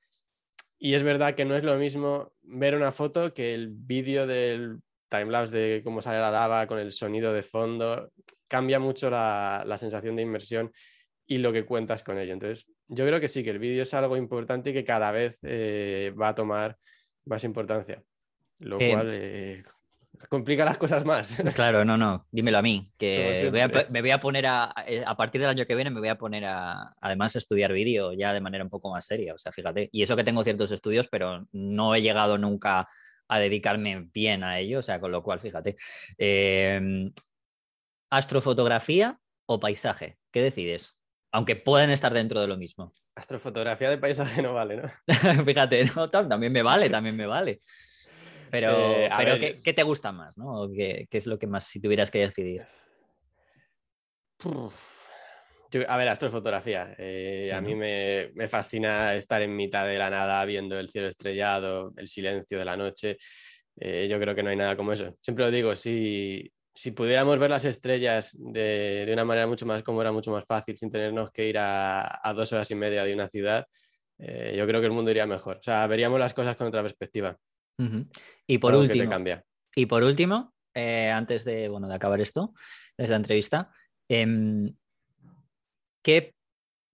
y es verdad que no es lo mismo ver una foto que el vídeo del timelapse de cómo sale la lava con el sonido de fondo. Cambia mucho la, la sensación de inmersión y lo que cuentas con ello. Entonces, yo creo que sí, que el vídeo es algo importante y que cada vez eh, va a tomar más importancia, lo Eh, cual eh, complica las cosas más. *laughs* Claro, no, no, dímelo a mí, que voy a me voy a poner a, eh, a partir del año que viene me voy a poner a, además, a estudiar vídeo ya de manera un poco más seria, o sea, fíjate, y eso que tengo ciertos estudios, pero no he llegado nunca a dedicarme bien a ello, o sea, con lo cual, fíjate. Eh, ¿Astrofotografía o paisaje? ¿Qué decides? Aunque pueden estar dentro de lo mismo. Astrofotografía de paisaje no vale, ¿no? *laughs* Fíjate, también me vale, también me vale. Pero, Eh, pero ver. ¿qué, qué te gusta más? ¿no? ¿O ¿Qué, qué es lo que más si tuvieras que decidir? Uf. Yo- a ver, astrofotografía. Eh, Sí, a mí ¿no? me, me fascina estar en mitad de la nada viendo el cielo estrellado, el silencio de la noche. Eh, yo creo que no hay nada como eso. Siempre lo digo, si, si pudiéramos ver las estrellas de, de una manera mucho más cómoda, mucho más fácil, sin tenernos que ir a, a dos horas y media de una ciudad, eh, yo creo que el mundo iría mejor. O sea, veríamos las cosas con otra perspectiva. Y por Algo que te último, cambia. y por último, antes de, bueno, de acabar esto, de esta entrevista, em, ¿qué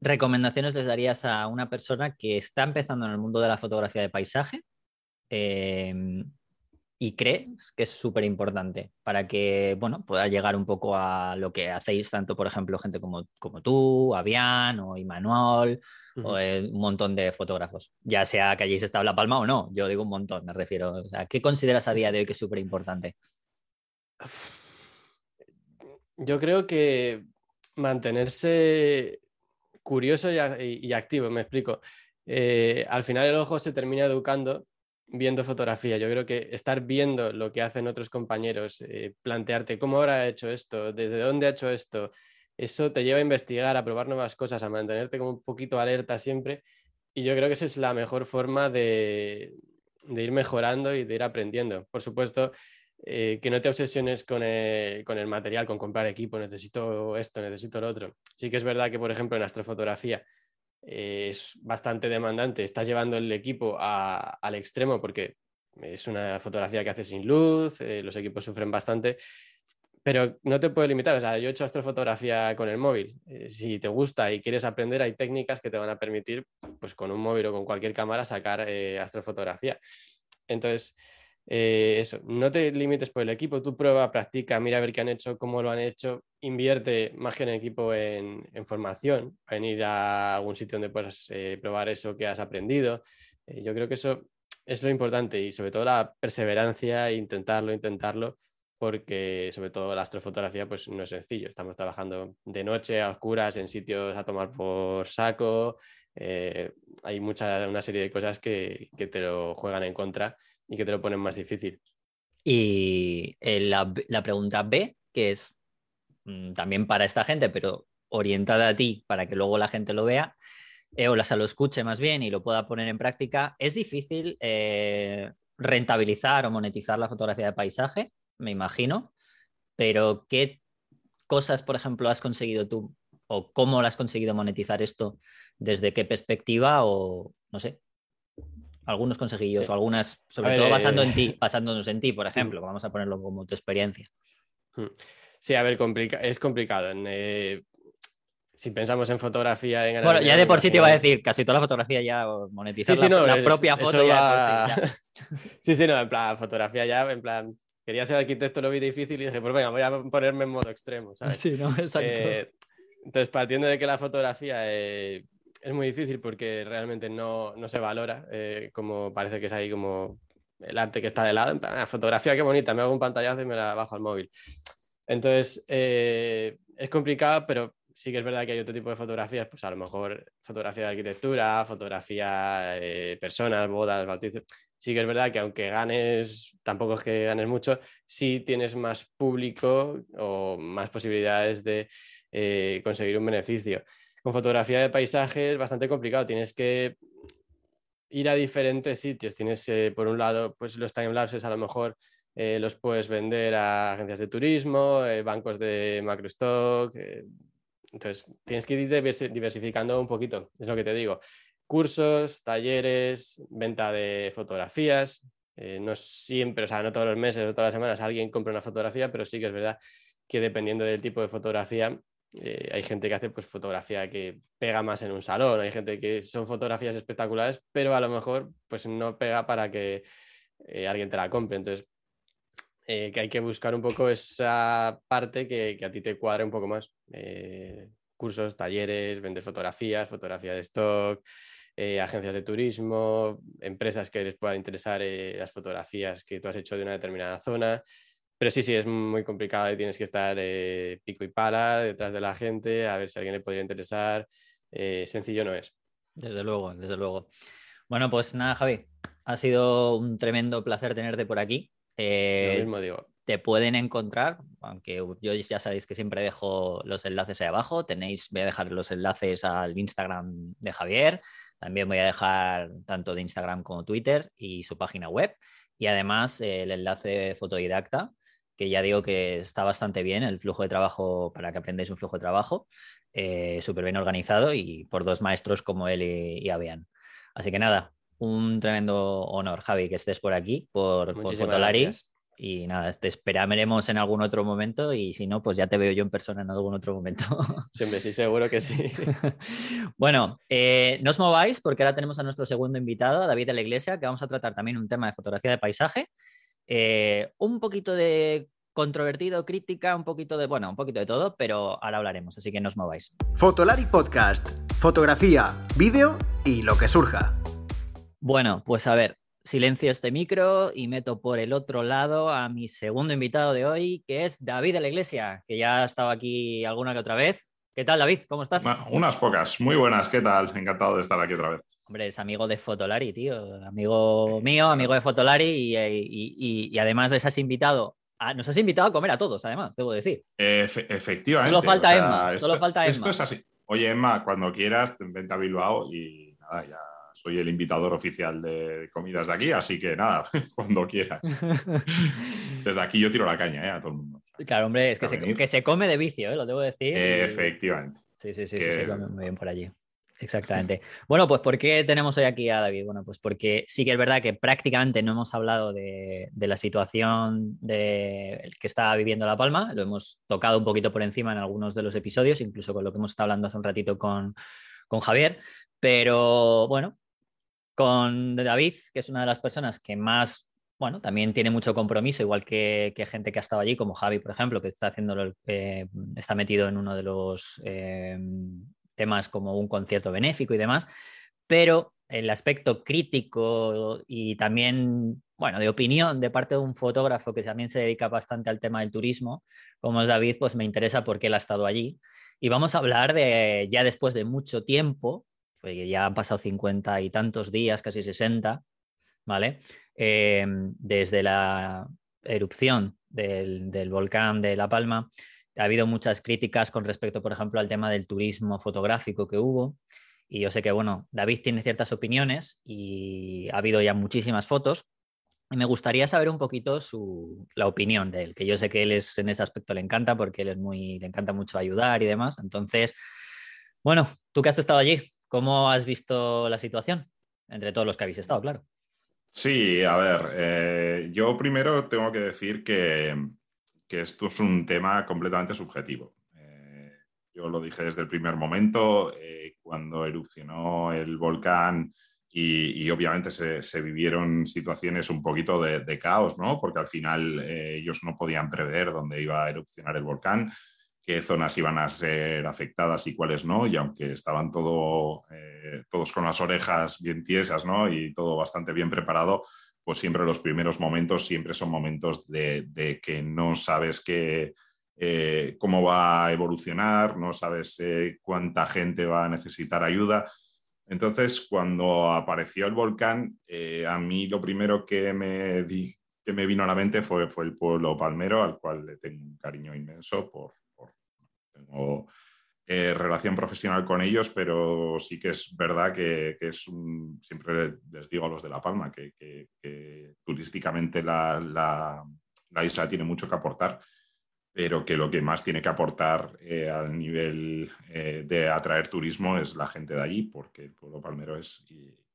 recomendaciones les darías a una persona que está empezando en el mundo de la fotografía de paisaje em, y crees que es súper importante para que, bueno, pueda llegar un poco a lo que hacéis tanto, por ejemplo, gente como, como tú, Avian o Imanuel o un montón de fotógrafos, ya sea que hayáis estado en La Palma o no, yo digo un montón, me refiero. O sea, ¿qué consideras a día de hoy que es súper importante? Yo creo que mantenerse curioso y, activo, me explico. Eh, al final el ojo se termina educando viendo fotografía. Yo creo que estar viendo lo que hacen otros compañeros, eh, plantearte cómo ahora ha hecho esto, desde dónde ha hecho esto, eso te lleva a investigar, a probar nuevas cosas, a mantenerte como un poquito alerta siempre. Y yo creo que esa es la mejor forma de, ir mejorando y de ir aprendiendo. Por supuesto, eh, que no te obsesiones con el, con el, material, con comprar equipo, necesito esto, necesito lo otro. Sí que es verdad que, por ejemplo, en astrofotografía eh, es bastante demandante, estás llevando el equipo al extremo porque es una fotografía que hace sin luz, eh, los equipos sufren bastante, pero no te puedes limitar. O sea, yo he hecho astrofotografía con el móvil. Eh, si te gusta y quieres aprender, hay técnicas que te van a permitir, pues con un móvil o con cualquier cámara, sacar astrofotografía. Entonces, eh, eso, no te limites por el equipo, tú prueba, practica, mira a ver qué han hecho, cómo lo han hecho, invierte más que en equipo en, formación, en ir a algún sitio donde puedas eh, probar eso que has aprendido. Eh, yo creo que eso es lo importante y sobre todo la perseverancia, intentarlo, intentarlo, porque sobre todo la astrofotografía pues no es sencillo. Estamos trabajando de noche a oscuras en sitios a tomar por saco. hay mucha, una serie de cosas que, que te lo juegan en contra y que te lo ponen más difícil. Y eh, la, pregunta B, que es mm, también para esta gente, pero orientada a ti para que luego la gente lo vea, eh, o la, lo escuche más bien y lo pueda poner en práctica, ¿es difícil eh, rentabilizar o monetizar la fotografía de paisaje? Me imagino, pero ¿qué cosas, por ejemplo, has conseguido tú o cómo lo has conseguido monetizar esto? ¿Desde qué perspectiva o no sé? Algunos consejillos o algunas, sobre todo basando en ti, *laughs* basándonos en ti, por ejemplo, vamos a ponerlo como tu experiencia. Sí, a ver, es complicado. Eh, si pensamos en fotografía... En bueno, ya de por sí te iba a decir, casi toda la fotografía ya monetizada, sí, sí, no, la, propia foto ya, *laughs* sí, sí, no, en plan, fotografía ya, en plan, quería ser arquitecto, lo vi difícil y dije, pues venga, voy a ponerme en modo extremo, ¿sabes? Sí, no, *laughs* exacto. Eh, entonces, partiendo de que la fotografía eh, es muy difícil porque realmente no, se valora, eh, como parece que es ahí como el arte que está de lado, plan, ah, fotografía qué bonita, me hago un pantallazo y me la bajo al móvil. Entonces, eh, es complicado, pero sí que es verdad que hay otro tipo de fotografías, pues a lo mejor fotografía de arquitectura, fotografía de personas, bodas, bautizos. Sí que es verdad que aunque ganes, tampoco es que ganes mucho, sí tienes más público o más posibilidades de eh, conseguir un beneficio con fotografía de paisaje es bastante complicado. Tienes que ir a diferentes sitios. Tienes, eh, por un lado, pues los timelapses a lo mejor eh, los puedes vender a agencias de turismo, eh, bancos de macrostock. entonces, tienes que ir diversificando un poquito, es lo que te digo. Cursos, talleres, venta de fotografías. no siempre, o sea, no todos los meses o todas las semanas alguien compra una fotografía, pero sí que es verdad que dependiendo del tipo de fotografía, eh, hay gente que hace pues, fotografía que pega más en un salón, hay gente que son fotografías espectaculares, pero a lo mejor pues, no pega para que eh, alguien te la compre. Entonces, eh, que hay que buscar un poco esa parte que, a ti te cuadre un poco más. cursos, talleres, vender fotografías, fotografía de stock, agencias de turismo, empresas que les puedan interesar las fotografías que tú has hecho de una determinada zona. Pero sí, sí, es muy complicado y tienes que estar eh, pico y pala detrás de la gente, a ver si a alguien le podría interesar. Eh, sencillo no es. Desde luego, desde luego. Bueno, pues nada, Javi, ha sido un tremendo placer tenerte por aquí. Eh, Lo mismo digo. Te pueden encontrar, aunque yo ya sabéis que siempre dejo los enlaces ahí abajo. Tenéis, voy a dejar los enlaces al Instagram de Javier. También voy a dejar tanto de Instagram como Twitter y su página web. Y además el enlace fotodidacta, que ya digo que está bastante bien el flujo de trabajo para que aprendáis un flujo de trabajo, eh, súper bien organizado y por dos maestros como él y, Avian. Así que nada, un tremendo honor, Javi, que estés por aquí, por, por Fotolari. Y nada, te esperaremos en algún otro momento y si no, pues ya te veo yo en persona en algún otro momento. *laughs* Siempre sí, seguro que sí. *laughs* bueno, eh, no os mováis porque ahora tenemos a nuestro segundo invitado, David de la Iglesia, que vamos a tratar también un tema de fotografía de paisaje. Eh, un poquito de controvertido, crítica, un poquito de, bueno, un poquito de todo, pero ahora hablaremos, así que no os mováis. Fotolari Podcast, fotografía, vídeo y lo que surja. Bueno, pues a ver, silencio este micro y meto por el otro lado a mi segundo invitado de hoy, que es David de la Iglesia, que ya ha estado aquí alguna que otra vez. ¿Qué tal, David? ¿Cómo estás? unas pocas, muy buenas. ¿Qué tal? Encantado de estar aquí otra vez. Hombre, es amigo de Fotolari, tío. Amigo mío, amigo de Fotolari y, además les has invitado nos has invitado a comer a todos, además, debo decir. efectivamente. Solo falta Emma. solo falta Emma. Esto es así. Oye, Emma, cuando quieras, vente a Bilbao y nada, ya soy el invitador oficial de comidas de aquí, así que nada, *laughs* cuando quieras. *laughs* Desde aquí yo tiro la caña ¿eh? a todo el mundo. Claro, hombre, es que se, que se, come de vicio, ¿eh? lo debo decir. Efectivamente. Sí, sí, sí, sí, se come muy bien por allí. Exactamente. *laughs* Bueno, pues ¿por qué tenemos hoy aquí a David? Bueno, pues porque sí que es verdad que prácticamente no hemos hablado de, la situación de, que está viviendo La Palma, lo hemos tocado un poquito por encima en algunos de los episodios, incluso con lo que hemos estado hablando hace un ratito con, con Javier, pero bueno, con David, que es una de las personas que más, bueno, también tiene mucho compromiso, igual que, gente que ha estado allí, como Javi, por ejemplo, que está eh, está metido en uno de los eh, temas como un concierto benéfico y demás, pero el aspecto crítico y también, bueno, de opinión de parte de un fotógrafo que también se dedica bastante al tema del turismo, como es David, pues me interesa porque él ha estado allí. Y vamos a hablar de, ya después de mucho tiempo, ya han pasado cincuenta y tantos días, casi sesenta, ¿vale? Eh, desde la erupción del, volcán de La Palma, ha habido muchas críticas con respecto, por ejemplo, al tema del turismo fotográfico que hubo. Y yo sé que, bueno, David tiene ciertas opiniones y ha habido ya muchísimas fotos. Y me gustaría saber un poquito su, la opinión de él, que yo sé que él es en ese aspecto le encanta porque él es muy, le encanta mucho ayudar y demás. Entonces, bueno, tú que has estado allí, ¿Cómo has visto la situación? Entre todos los que habéis estado, claro. Sí, a ver, eh, yo primero tengo que decir que, esto es un tema completamente subjetivo. Eh, yo lo dije desde el primer momento, eh, cuando erupcionó el volcán y, obviamente se, vivieron situaciones un poquito de, de, caos, ¿no? Porque al final ellos no podían prever dónde iba a erupcionar el volcán qué zonas iban a ser afectadas y cuáles no, y aunque estaban todo, eh, todos con las orejas bien tiesas ¿no? y todo bastante bien preparado, pues siempre los primeros momentos siempre son momentos de, que no sabes qué, eh, cómo va a evolucionar, no sabes eh, cuánta gente va a necesitar ayuda. Entonces, cuando apareció el volcán, a mí lo primero que me, que me vino a la mente fue, fue el pueblo palmero, al cual le tengo un cariño inmenso por, tengo eh, relación profesional con ellos, pero sí que es verdad que, es un, siempre les digo a los de La Palma que, turísticamente la, isla tiene mucho que aportar, pero que lo que más tiene que aportar eh, al nivel eh, de atraer turismo es la gente de allí, porque el pueblo palmero es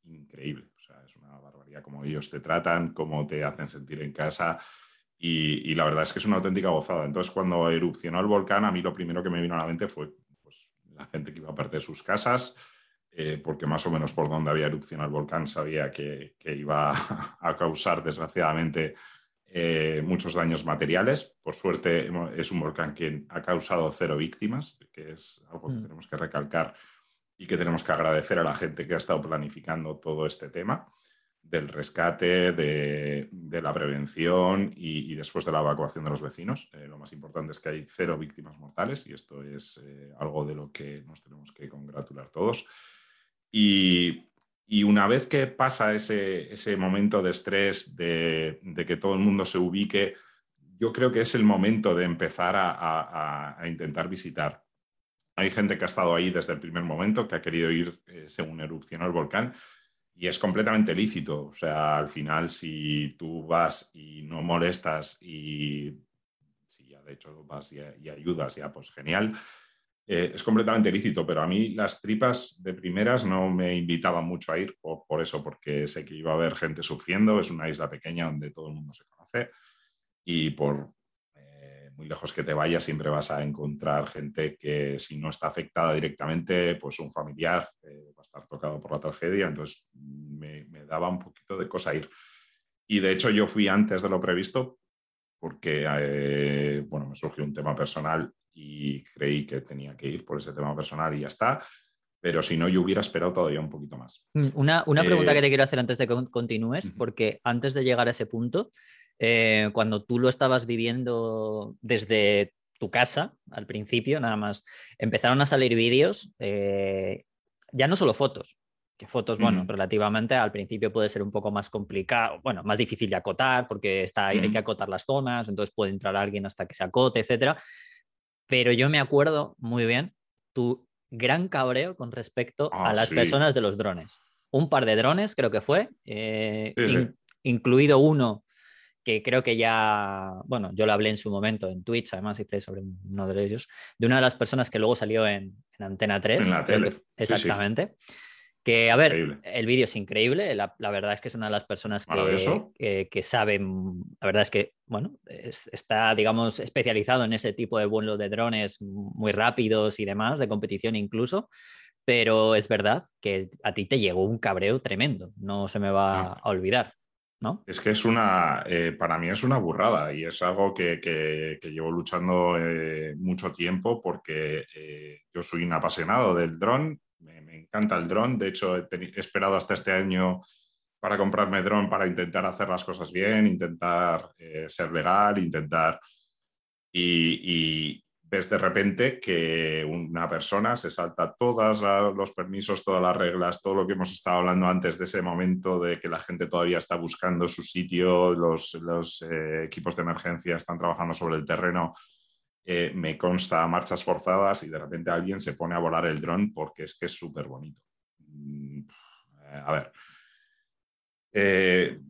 increíble. O sea, es una barbaridad cómo ellos te tratan, cómo te hacen sentir en casa. Y, la verdad es que es una auténtica gozada. Entonces, cuando erupcionó el volcán, a mí lo primero que me vino a la mente fue pues, la gente que iba a perder sus casas, eh, porque más o menos por donde había erupcionado el volcán sabía que, iba *laughs* a causar, desgraciadamente, eh, muchos daños materiales. Por suerte, es un volcán que ha causado cero víctimas, que es algo que mm. tenemos que recalcar y que tenemos que agradecer a la gente que ha estado planificando todo este tema del rescate, de, la prevención y, después de la evacuación de los vecinos. Eh, lo más importante es que hay cero víctimas mortales y esto es eh, algo de lo que nos tenemos que congratular todos. Y, una vez que pasa ese, momento de estrés, de, que todo el mundo se ubique, yo creo que es el momento de empezar a, intentar visitar. Hay gente que ha estado ahí desde el primer momento, que ha querido ir eh, según erupcionó el volcán, y es completamente lícito. O sea, al final, si tú vas y no molestas y si ya de hecho vas y, ayudas, ya pues genial. Eh, es completamente lícito, pero a mí las tripas de primeras no me invitaban mucho a ir por, eso, porque sé que iba a haber gente sufriendo, es una isla pequeña donde todo el mundo se conoce y por muy lejos que te vayas, siempre vas a encontrar gente que si no está afectada directamente, pues un familiar eh, va a estar tocado por la tragedia, entonces me, me, daba un poquito de cosa ir. Y de hecho yo fui antes de lo previsto porque, eh, bueno, me surgió un tema personal y creí que tenía que ir por ese tema personal y ya está. Pero si no, yo hubiera esperado todavía un poquito más. Mm, una, una pregunta que te quiero hacer antes de que continúes, porque antes de llegar a ese punto, eh, cuando tú lo estabas viviendo desde tu casa, al principio, nada más, empezaron a salir vídeos, eh, ya no solo fotos, que fotos, bueno, relativamente al principio puede ser un poco más complicado, bueno, más difícil de acotar porque está, hay que acotar las zonas, entonces puede entrar alguien hasta que se acote, etcétera. Pero yo me acuerdo muy bien tu gran cabreo con respecto a ah, las personas de los drones. Un par de drones, creo que fue, eh, incluido uno que creo que ya, bueno, yo lo hablé en su momento en Twitch, además hice sobre uno de ellos, de una de las personas que luego salió en, Antena 3. En la tele. exactamente. Que, a ver, el vídeo es increíble, la, verdad es que es una de las personas que, que, saben, la verdad es que, bueno, está, digamos, especializado en ese tipo de vuelos de drones muy rápidos y demás, de competición incluso, pero es verdad que a ti te llegó un cabreo tremendo, no se me va ah. a olvidar. Es que es una, eh, para mí es una burrada y es algo que, llevo luchando eh, mucho tiempo porque eh, yo soy un apasionado del dron, me, encanta el dron, de hecho he, esperado hasta este año para comprarme dron para intentar hacer las cosas bien, intentar ser legal, intentar... y, ves de repente que una persona se salta todos los permisos, todas las reglas, todo lo que hemos estado hablando antes de ese momento de que la gente todavía está buscando su sitio, los, eh, equipos de emergencia están trabajando sobre el terreno. Eh, me consta marchas forzadas y de repente alguien se pone a volar el dron porque es que es súper bonito. Mm, a ver, eh,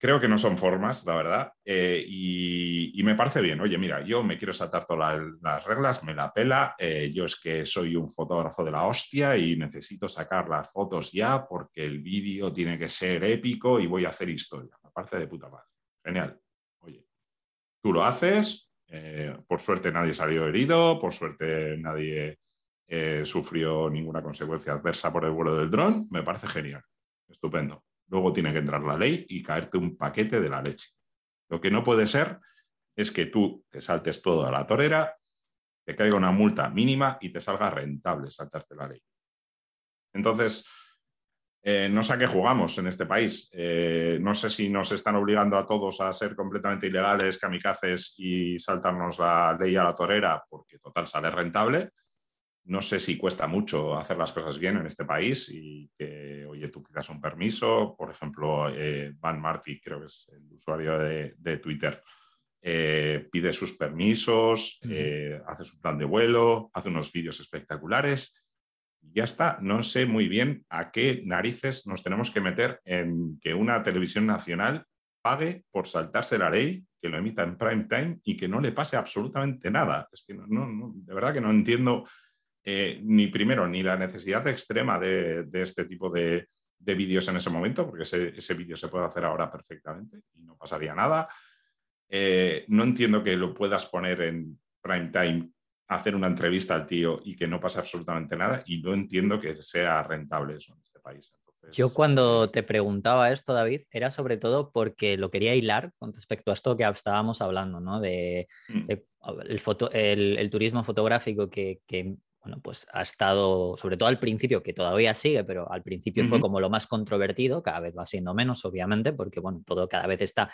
Creo que no son formas, la verdad, eh, y, me parece bien. Oye, mira, yo me quiero saltar todas las, reglas, me la pela. Eh, yo es que soy un fotógrafo de la hostia y necesito sacar las fotos ya porque el vídeo tiene que ser épico y voy a hacer historia. Me parece de puta madre. Genial. Oye, tú lo haces. Eh, por suerte nadie salió herido, por suerte nadie sufrió ninguna consecuencia adversa por el vuelo del dron. Me parece genial. Estupendo. Luego tiene que entrar la ley y caerte un paquete de la leche. Lo que no puede ser es que tú te saltes todo a la torera, te caiga una multa mínima y te salga rentable saltarte la ley. Entonces, eh, no sé a qué jugamos en este país. Eh, no sé si nos están obligando a todos a ser completamente ilegales, kamikazes y saltarnos la ley a la torera porque total sale rentable no sé si cuesta mucho hacer las cosas bien en este país y que, oye, tú pidas un permiso, por ejemplo, eh, Van Marty, creo que es el usuario de, Twitter, eh, pide sus permisos, eh, hace su plan de vuelo, hace unos vídeos espectaculares. Y ya está, no sé muy bien a qué narices nos tenemos que meter en que una televisión nacional pague por saltarse la ley, que lo emita en prime time y que no le pase absolutamente nada. Es que no, de verdad que no entiendo eh, ni primero, ni la necesidad extrema de, este tipo de, vídeos en ese momento, porque ese, vídeo se puede hacer ahora perfectamente y no pasaría nada. Eh, no entiendo que lo puedas poner en prime time, hacer una entrevista al tío y que no pase absolutamente nada, y no entiendo que sea rentable eso en este país. Yo cuando te preguntaba esto, David, era sobre todo porque lo quería hilar con respecto a esto que estábamos hablando, ¿no? De, mm. el, turismo fotográfico que, bueno, pues ha estado, sobre todo al principio, que todavía sigue, pero al principio fue como lo más controvertido, cada vez va siendo menos, obviamente, porque bueno, todo cada vez está,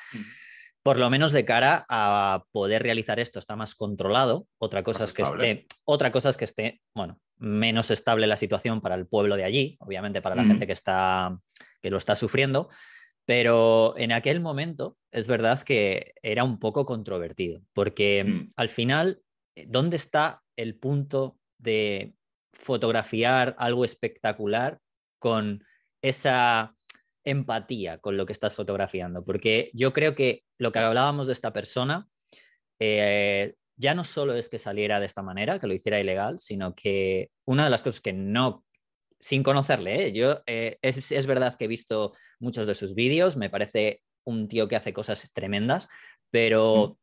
por lo menos de cara a poder realizar esto, está más controlado. Otra cosa es que esté, otra cosa es que esté, bueno, menos estable la situación para el pueblo de allí, obviamente para la gente que está, que lo está sufriendo. Pero en aquel momento es verdad que era un poco controvertido, porque mm. al final, ¿dónde está el punto de fotografiar algo espectacular con esa empatía con lo que estás fotografiando, porque yo creo que lo que hablábamos de esta persona eh, ya no solo es que saliera de esta manera, que lo hiciera ilegal, sino que una de las cosas que no, sin conocerle, ¿eh? yo eh, es, verdad que he visto muchos de sus vídeos, me parece un tío que hace cosas tremendas, Pero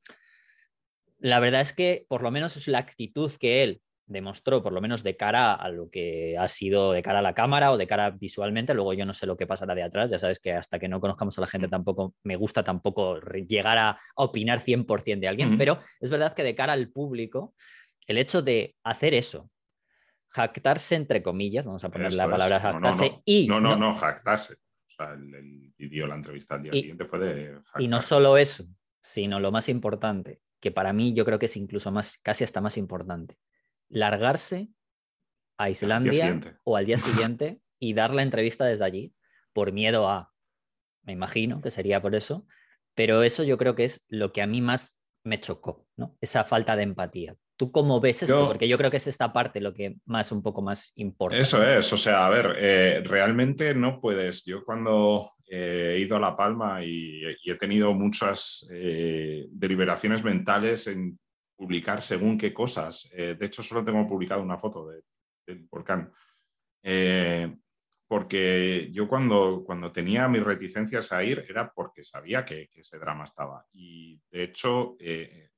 la verdad es que por lo menos es la actitud que él demostró, por lo menos de cara a lo que ha sido de cara a la cámara o de cara visualmente. Luego yo no sé lo que pasará de atrás, ya sabes que hasta que no conozcamos a la gente tampoco me gusta tampoco llegar a, opinar 100% de alguien, pero es verdad que de cara al público, el hecho de hacer eso, jactarse entre comillas, vamos a poner la palabra jactarse y... No, no, no, jactarse. O sea, el, vídeo, la entrevista al día siguiente fue de... Y no solo eso, sino lo más importante, que para mí yo creo que es incluso más, casi hasta más importante, largarse a Islandia o al día *laughs* siguiente y dar la entrevista desde allí por miedo a, me imagino que sería por eso, pero eso yo creo que es lo que a mí más me chocó, ¿no? Esa falta de empatía. ¿Tú cómo ves esto? Porque yo creo que es esta parte lo que más un poco más importa. Eso es, o sea, a ver, eh, realmente no puedes. Yo cuando eh, he ido a La Palma y, he tenido muchas eh, deliberaciones mentales en publicar según qué cosas. de hecho, solo tengo publicado una foto del volcán. porque yo cuando, cuando tenía mis reticencias a ir era porque sabía que, ese drama estaba. Y de hecho,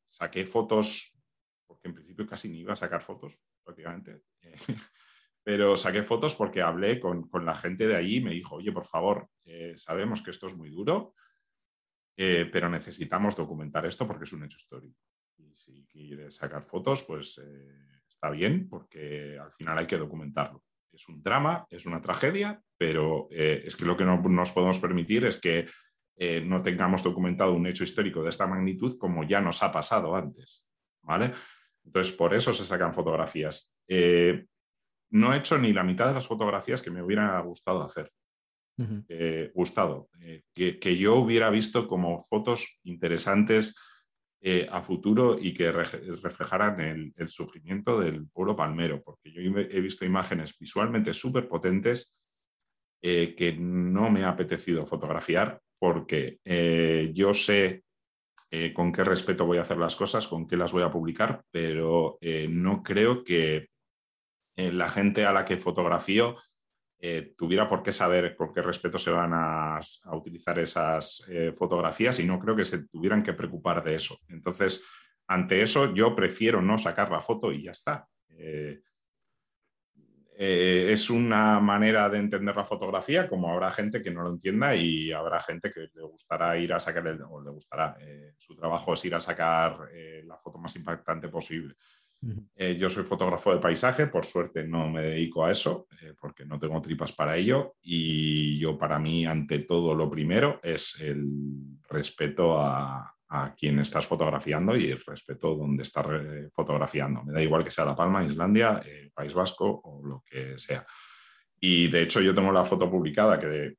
saqué fotos porque en principio casi ni iba a sacar fotos prácticamente. *laughs* pero saqué fotos porque hablé con, la gente de allí y me dijo, oye, por favor, eh, sabemos que esto es muy duro, eh, pero necesitamos documentar esto porque es un hecho histórico. Si quieres sacar fotos, pues eh, está bien, porque al final hay que documentarlo. Es un drama, es una tragedia, pero es que lo que no nos podemos permitir es que no tengamos documentado un hecho histórico de esta magnitud como ya nos ha pasado antes. ¿Vale? Entonces, por eso se sacan fotografías. Eh, no he hecho ni la mitad de las fotografías que me hubiera gustado hacer. Eh, gustado. Eh, que, yo hubiera visto como fotos interesantes a futuro y que reflejaran el, sufrimiento del pueblo palmero, porque yo he visto imágenes visualmente súper potentes que no me ha apetecido fotografiar porque yo sé eh, con qué respeto voy a hacer las cosas, con qué las voy a publicar, pero eh, no creo que eh, la gente a la que fotografío tuviera por qué saber con qué respeto se van a, utilizar esas fotografías y no creo que se tuvieran que preocupar de eso. Entonces, ante eso, yo prefiero no sacar la foto y ya está. Eh, es una manera de entender la fotografía, como habrá gente que no lo entienda y habrá gente que le gustará ir a sacar, el, o le gustará, eh, su trabajo es ir a sacar eh, la foto más impactante posible. Yo soy fotógrafo de paisaje, por suerte no me dedico a eso, porque no tengo tripas para ello, y yo para mí, ante todo, lo primero es el respeto a, a quien estás fotografiando y respeto donde estás fotografiando. Me da igual que sea La Palma, Islandia, eh, País Vasco o lo que sea. Y de hecho yo tengo la foto publicada que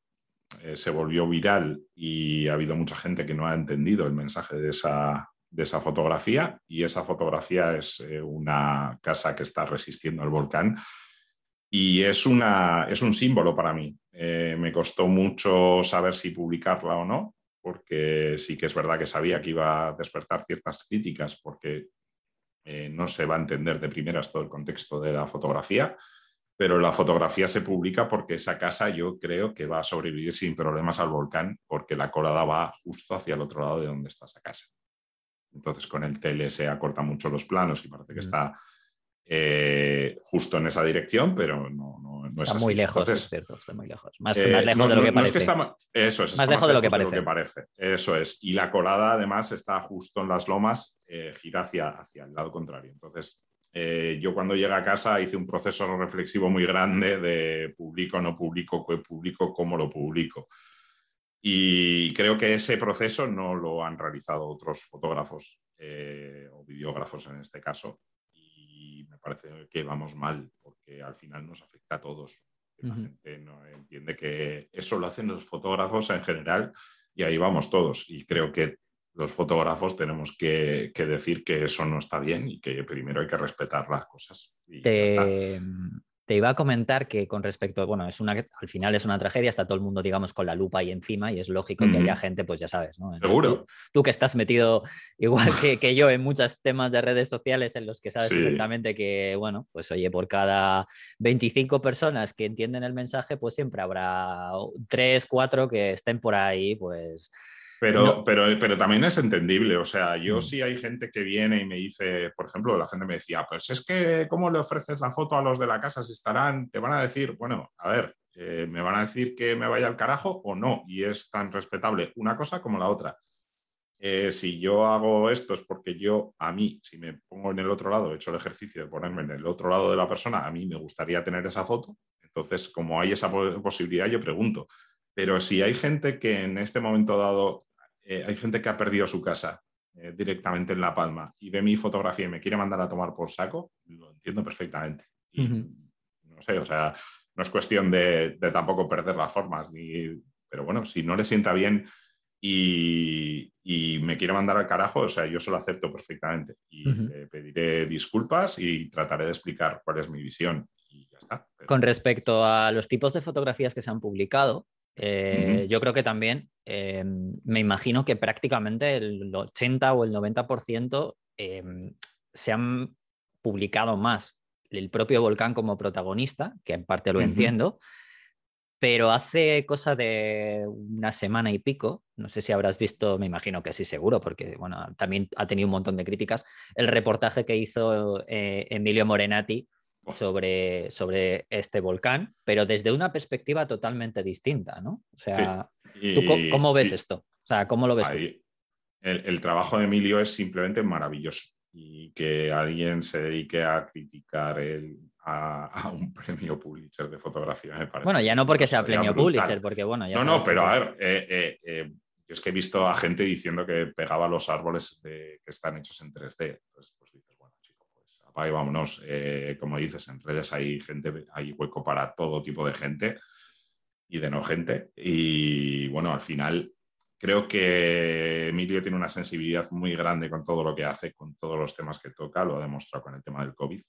eh, se volvió viral y ha habido mucha gente que no ha entendido el mensaje de esa, de esa fotografía y esa fotografía es eh, una casa que está resistiendo al volcán y es, una, es un símbolo para mí. me costó mucho saber si publicarla o no, porque sí que es verdad que sabía que iba a despertar ciertas críticas porque eh, no se va a entender de primeras todo el contexto de la fotografía, pero la fotografía se publica porque esa casa yo creo que va a sobrevivir sin problemas al volcán porque la colada va justo hacia el otro lado de donde está esa casa. Entonces con el tele se acorta mucho los planos y parece que está eh, justo en esa dirección, pero no, está muy lejos, es cierto, está muy lejos. Más, eh, lejos de lo que parece. eso es, más, lejos de lo que, parece. Eso es. Y la colada, además, está justo en las lomas, eh, gira hacia, hacia el lado contrario. Entonces, eh, yo cuando llegué a casa hice un proceso reflexivo muy grande de publico, no publico, qué publico, cómo lo publico. Y creo que ese proceso no lo han realizado otros fotógrafos o videógrafos en este caso parece que vamos mal, porque al final nos afecta a todos. La gente no entiende que eso lo hacen los fotógrafos en general y ahí vamos todos. Y creo que los fotógrafos tenemos que, decir que eso no está bien y que primero hay que respetar las cosas. Te iba a comentar que con respecto, bueno, es una, al final es una tragedia, está todo el mundo, digamos, con la lupa ahí encima y es lógico que haya gente, pues ya sabes, ¿no? Seguro. Tú, que estás metido igual *laughs* que, yo en muchos temas de redes sociales en los que sabes perfectamente que, bueno, pues oye, por cada 25 personas que entienden el mensaje, pues siempre habrá 3, 4 que estén por ahí, pues Pero, pero, pero también es entendible. O sea, yo mm. sí hay gente que viene y me dice, por ejemplo, la gente me decía, pues es que, ¿cómo le ofreces la foto a los de la casa si estarán? Te van a decir, bueno, a ver, eh, ¿me van a decir que me vaya al carajo o no? Y es tan respetable una cosa como la otra. Eh, si yo hago esto es porque yo, a mí, si me pongo en el otro lado, he hecho el ejercicio de ponerme en el otro lado de la persona, a mí me gustaría tener esa foto. Entonces, como hay esa posibilidad, yo pregunto. Pero si hay gente que en este momento dado, eh, hay gente que ha perdido su casa eh, directamente en La Palma y ve mi fotografía y me quiere mandar a tomar por saco, lo entiendo perfectamente. No sé, o sea, no es cuestión de, de tampoco perder las formas, ni, pero bueno, si no le sienta bien y, me quiere mandar al carajo, o sea, yo se lo acepto perfectamente y le pediré disculpas y trataré de explicar cuál es mi visión y ya está. Con respecto a los tipos de fotografías que se han publicado, eh, yo creo que también em, me imagino que prácticamente el 80 o el 90% em, se han publicado más el propio volcán como protagonista, que en parte lo entiendo, pero hace cosa de una semana y pico, no sé si habrás visto, me imagino que sí, seguro, porque bueno, también ha tenido un montón de críticas, el reportaje que hizo eh, Emilio Morenati sobre, sobre este volcán, pero desde una perspectiva totalmente distinta, ¿no? O sea, ¿tú cómo ves esto? O sea, ¿cómo lo ves tú? El, el, trabajo de Emilio es simplemente maravilloso y que alguien se dedique a criticar el, a, un *laughs* premio Pulitzer de fotografía, me parece. Bueno, ya no porque sea premio Pulitzer, porque bueno, ya No, no, pero a ver, eh, eh, eh, yo es que he visto a gente diciendo que pegaba los árboles que están hechos en 3D. Entonces, pues dices, bueno, apague, vámonos. como dices, en redes hay gente, hay hueco para todo tipo de gente y de no gente. Y bueno, al final creo que Emilio tiene una sensibilidad muy grande con todo lo que hace, con todos los temas que toca, lo ha demostrado con el tema del COVID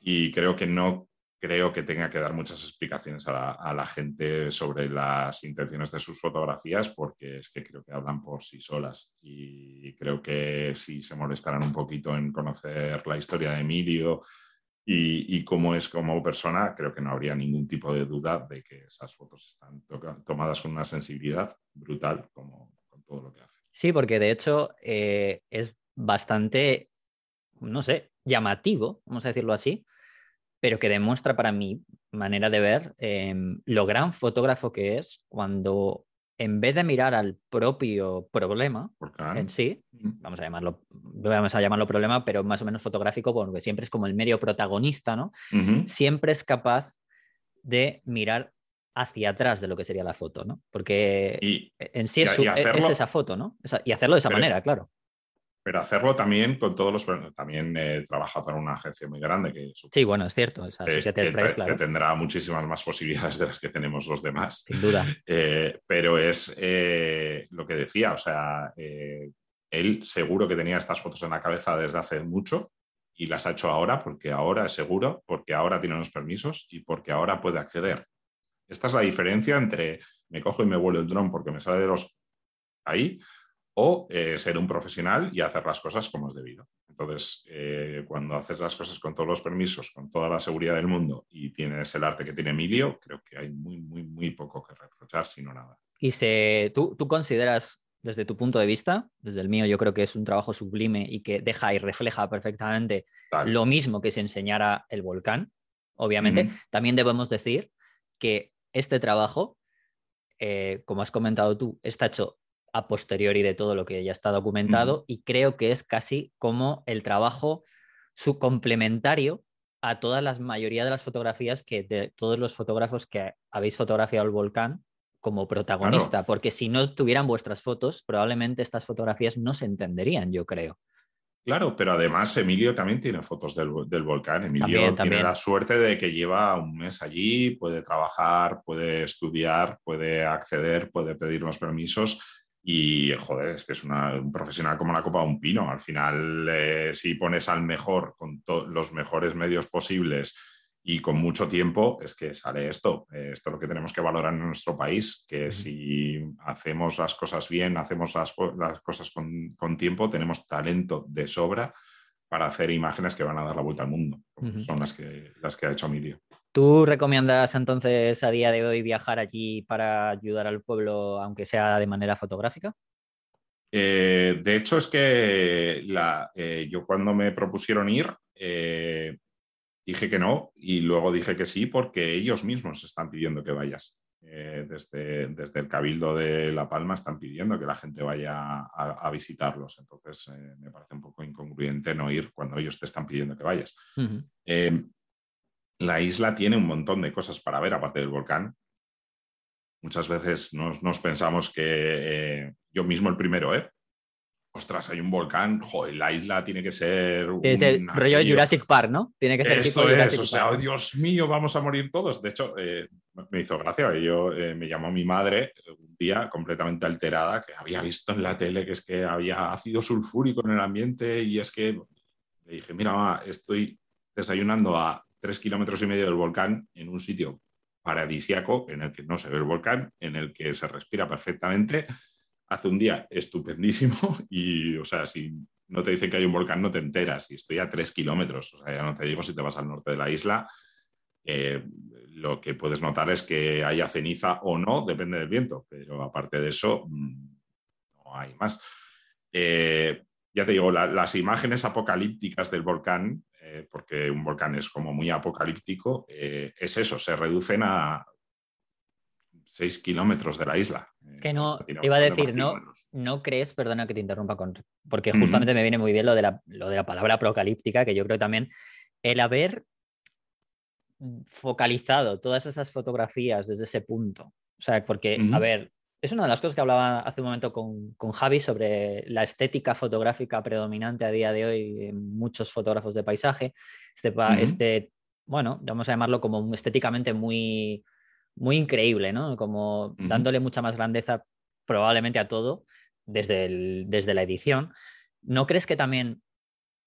y creo que no creo que tenga que dar muchas explicaciones a la, gente sobre las intenciones de sus fotografías porque es que creo que hablan por sí solas y creo que si se molestaran un poquito en conocer la historia de Emilio y, cómo es como persona, creo que no habría ningún tipo de duda de que esas fotos están tomadas con una sensibilidad brutal como con todo lo que hace. Sí, porque de hecho eh, es bastante, no sé, llamativo, vamos a decirlo así, pero que demuestra para mi manera de ver em, lo gran fotógrafo que es cuando en vez de mirar al propio problema en sí, vamos a llamarlo, vamos a llamarlo problema, pero más o menos fotográfico, porque siempre es como el medio protagonista, ¿no? Siempre es capaz de mirar hacia atrás de lo que sería la foto, ¿no? Porque en sí es, esa foto, ¿no? y hacerlo de esa manera, claro pero hacerlo también con todos los... También eh, trabaja para una agencia muy grande que... Sí, bueno, es cierto. Esa que, que, tendrá muchísimas más posibilidades de las que tenemos los demás. Sin duda. *laughs* Eh, pero es eh, lo que decía, o sea, él seguro que tenía estas fotos en la cabeza desde hace mucho y las ha hecho ahora porque ahora es seguro, porque ahora tiene los permisos y porque ahora puede acceder. Esta es la diferencia entre me cojo y me vuelo el dron porque me sale de los ahí o eh, ser un profesional y hacer las cosas como es debido. Entonces, eh, cuando haces las cosas con todos los permisos, con toda la seguridad del mundo y tienes el arte que tiene Emilio, creo que hay muy, muy, muy poco que reprochar, sino nada. Y se, ¿tú, tú consideras, desde tu punto de vista, desde el mío, yo creo que es un trabajo sublime y que deja y refleja perfectamente lo mismo que se enseñara el volcán, obviamente. También debemos decir que este trabajo, eh, como has comentado tú, está hecho a posteriori de todo lo que ya está documentado y creo que es casi como el trabajo su complementario a todas las mayoría de las fotografías que de todos los fotógrafos que habéis fotografiado el volcán como protagonista, porque si no tuvieran vuestras fotos, probablemente estas fotografías no se entenderían, yo creo. Claro, pero además Emilio también tiene fotos del, volcán. Emilio tiene la suerte de que lleva un mes allí, puede trabajar, puede estudiar, puede acceder, puede pedir los permisos y, joder, es que es un profesional como la copa de un pino. Al final, eh, si pones al mejor, con los mejores medios posibles y con mucho tiempo, es que sale esto. Eh, esto es lo que tenemos que valorar en nuestro país, que si hacemos las cosas bien, hacemos las, cosas con, tiempo, tenemos talento de sobra para hacer imágenes que van a dar la vuelta al mundo, son las que, las que ha hecho Emilio. ¿Tú recomiendas entonces a día de hoy viajar allí para ayudar al pueblo, aunque sea de manera fotográfica? Eh, de hecho, es que la, eh, yo cuando me propusieron ir, eh, dije que no y luego dije que sí porque ellos mismos están pidiendo que vayas. Desde, desde, el Cabildo de La Palma están pidiendo que la gente vaya a, visitarlos. Entonces, me parece un poco incongruente no ir cuando ellos te están pidiendo que vayas. la isla tiene un montón de cosas para ver, aparte del volcán. Muchas veces nos, pensamos que yo mismo el primero, ¿eh? Ostras, hay un volcán, joder, la isla tiene que ser. Es el rollo de Jurassic Park, ¿no? Tiene que ser. Esto es, o sea, oh, Dios mío, vamos a morir todos. De hecho, eh, me hizo gracia, yo eh, me llamó mi madre un día completamente alterada, que había visto en la tele que es que había ácido sulfúrico en el ambiente y es que le dije, mira, mamá, estoy desayunando a tres kilómetros y medio del volcán en un sitio paradisiaco en el que no se ve el volcán, en el que se respira perfectamente hace un día estupendísimo *laughs* y, o sea, si no te dicen que hay un volcán, no te enteras. Y estoy a tres kilómetros, o sea, ya no te digo si te vas al norte de la isla. Eh, lo que puedes notar es que haya ceniza o no, depende del viento, pero aparte de eso, mm, no hay más. Eh, ya te digo, las imágenes apocalípticas del volcán, eh, porque un volcán es como muy apocalíptico, es eso, se reducen a 6 kilómetros de la isla. Es que no, iba a decir, no, no crees, perdona que te interrumpa, con, porque justamente me viene muy bien lo de, la, lo de la palabra apocalíptica, que yo creo también el haber focalizado todas esas fotografías desde ese punto. O sea, porque, a ver, es una de las cosas que hablaba hace un momento con, con, Javi sobre la estética fotográfica predominante a día de hoy en muchos fotógrafos de paisaje. Este, este bueno, vamos a llamarlo como estéticamente muy muy increíble, ¿no? Como dándole mucha más grandeza probablemente a todo desde, desde la edición. ¿No crees que también,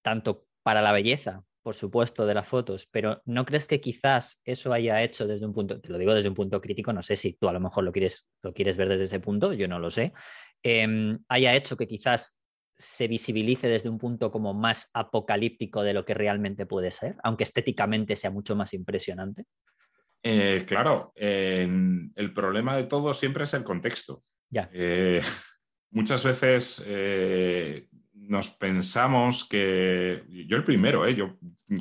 tanto para la belleza, por supuesto, de las fotos, pero ¿no crees que quizás eso haya hecho desde un punto, te lo digo desde un punto crítico, no sé si tú a lo mejor lo quieres, lo quieres ver desde ese punto, yo no lo sé, em, haya hecho que quizás se visibilice desde un punto como más apocalíptico de lo que realmente puede ser, aunque estéticamente sea mucho más impresionante? Eh, claro, el problema de todo siempre es el contexto. Ya. Eh, *laughs* muchas veces eh, nos pensamos que. Yo el primero, yo,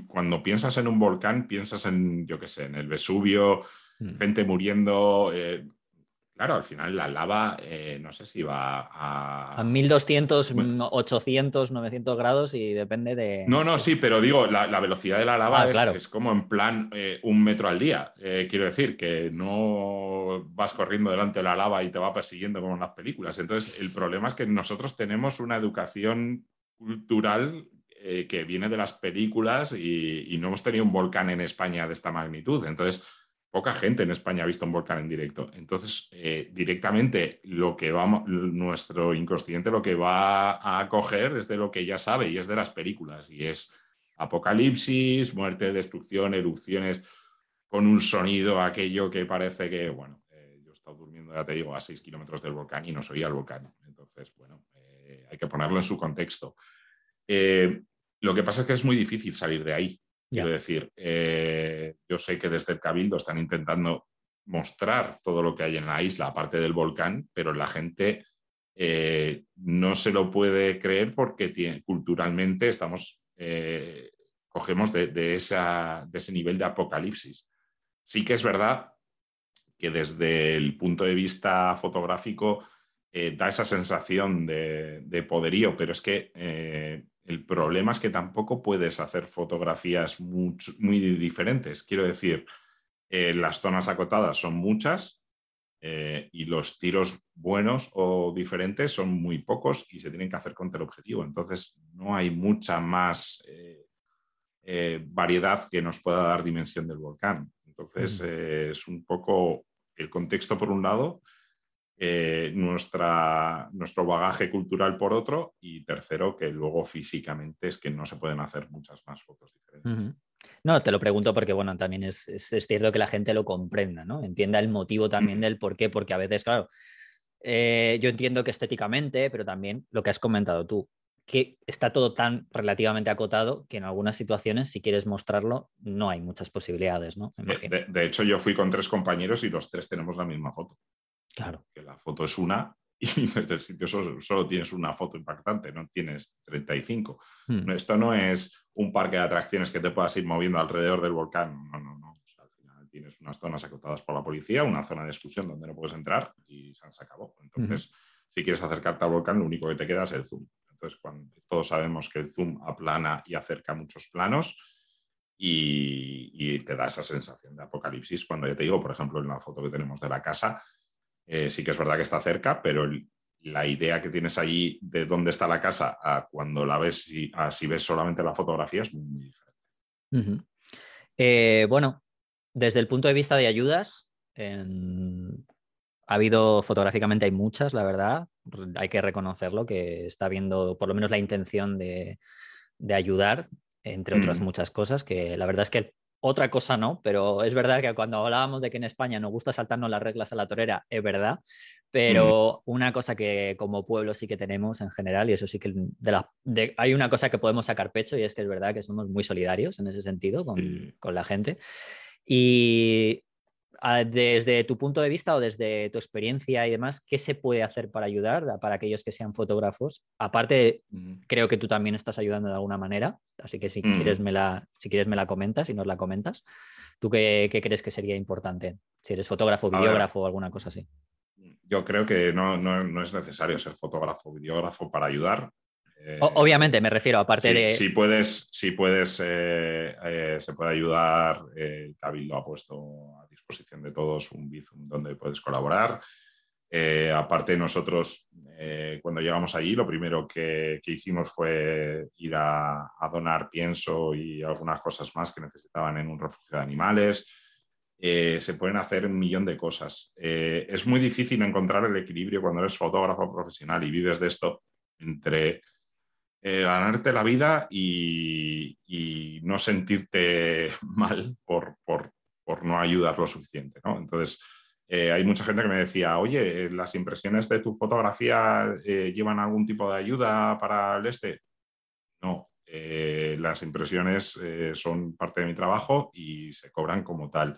cuando piensas en un volcán, piensas en, yo qué sé, en el Vesubio, mm. gente muriendo. Claro, al final la lava, eh, no sé si va a... A 1200, 800, 900 grados y depende de... No, no, sí, pero digo, la, velocidad de la lava ah, es, como en plan eh, un metro al día. Eh, quiero decir, que no vas corriendo delante de la lava y te va persiguiendo como en las películas. Entonces, el problema es que nosotros tenemos una educación cultural que viene de las películas y, y no hemos tenido un volcán en España de esta magnitud. Entonces poca gente en España ha visto un volcán en directo. Entonces, eh, directamente lo que vamos, nuestro inconsciente lo que va a coger es de lo que ya sabe y es de las películas. Y es apocalipsis, muerte, destrucción, erupciones, con un sonido, aquello que parece que, bueno, eh, yo he estado durmiendo, ya te digo, a seis kilómetros del volcán y no soy el volcán. Entonces, bueno, eh, hay que ponerlo en su contexto. lo que pasa es que es muy difícil salir de ahí. Quiero decir, eh, yo sé que desde el Cabildo están intentando mostrar todo lo que hay en la isla, aparte del volcán, pero la gente eh, no se lo puede creer porque culturalmente estamos, eh, cogemos de, ese nivel de apocalipsis. Sí que es verdad que desde el punto de vista fotográfico da esa sensación de, de, poderío, pero es que el problema es que tampoco puedes hacer fotografías muy, diferentes. Quiero decir, eh, las zonas acotadas son muchas eh, y los tiros buenos o diferentes son muy pocos y se tienen que hacer con teleobjetivo. Entonces, no hay mucha más eh, variedad que nos pueda dar dimensión del volcán. Entonces, es un poco el contexto por un lado eh, nuestra, nuestro bagaje cultural por otro y tercero, que luego físicamente es que no se pueden hacer muchas más fotos diferentes. No, te lo pregunto porque, bueno, también es, cierto que la gente lo comprenda, ¿no? Entienda el motivo también *clears throat* del por qué, porque a veces, claro, eh, yo entiendo que estéticamente, pero también lo que has comentado tú, que está todo tan relativamente acotado que en algunas situaciones, si quieres mostrarlo, no hay muchas posibilidades, ¿no? de, hecho, yo fui con tres compañeros y los tres tenemos la misma foto. Claro. Que la foto es una *laughs* y desde el sitio solo, tienes una foto impactante, no tienes 35. Hmm. Esto no es un parque de atracciones que te puedas ir moviendo alrededor del volcán. No, no, no. al final tienes unas zonas acotadas por la policía, una zona de exclusión donde no puedes entrar y se acabó. Entonces, si quieres acercarte al volcán, lo único que te queda es el zoom. Entonces, cuando todos sabemos que el zoom aplana y acerca muchos planos, y, te da esa sensación de apocalipsis. Cuando ya te digo, por ejemplo, en la foto que tenemos de la casa, eh, sí que es verdad que está cerca, pero la idea que tienes allí de dónde está la casa a cuando la ves, y, si ves solamente la fotografía, es muy, diferente. Eh, bueno, desde el punto de vista de ayudas, ha habido fotográficamente, hay muchas, la verdad, hay que reconocerlo, que está habiendo por lo menos la intención de, de ayudar entre otras mm. muchas cosas, que la verdad es que otra cosa no, pero es verdad que cuando hablábamos de que en España nos gusta saltarnos las reglas a la torera, es verdad, pero mm. una cosa que como pueblo sí que tenemos en general, y eso sí que de hay una cosa que podemos sacar pecho y es que es verdad que somos muy solidarios en ese sentido con, con la gente. Y desde tu punto de vista o desde tu experiencia y demás, ¿qué se puede hacer para ayudar para aquellos que sean fotógrafos? Aparte, creo que tú también estás ayudando de alguna manera, así que si, quieres, me la, si quieres me la comentas y nos la comentas. ¿Tú qué, crees que sería importante? Si eres fotógrafo, videógrafo o alguna cosa así. Yo creo que no, no es necesario ser fotógrafo o videógrafo para ayudar. Eh, obviamente, me refiero, aparte de. Si puedes, si puedes eh, eh, se puede ayudar. El Cabildo ha puesto a disposición de todos un Bizum donde puedes colaborar. aparte, nosotros, cuando llegamos allí, lo primero que, hicimos fue ir a, donar pienso y algunas cosas más que necesitaban en un refugio de animales. se pueden hacer un millón de cosas. es muy difícil encontrar el equilibrio cuando eres fotógrafo profesional y vives de esto entre eh, ganarte la vida y, no sentirte *laughs* mal por, no ayudar lo suficiente. Entonces, eh, hay mucha gente que me decía, oye, eh, ¿las impresiones de tu fotografía llevan algún tipo de ayuda para el este? No, las impresiones son parte de mi trabajo y se cobran como tal.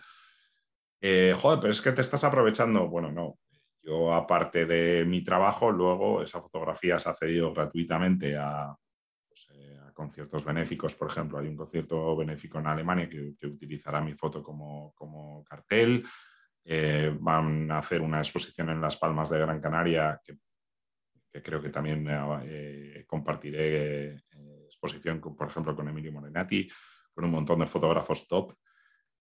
joder, pero es que te estás aprovechando. Bueno, no, yo, aparte de mi trabajo, luego esa fotografía se ha cedido gratuitamente a, eh, conciertos benéficos. Por ejemplo, hay un concierto benéfico en Alemania que, utilizará mi foto como, cartel. Eh, van a hacer una exposición en Las Palmas de Gran Canaria que, creo que también eh, compartiré exposición, por ejemplo, con Emilio Morenati, con un montón de fotógrafos top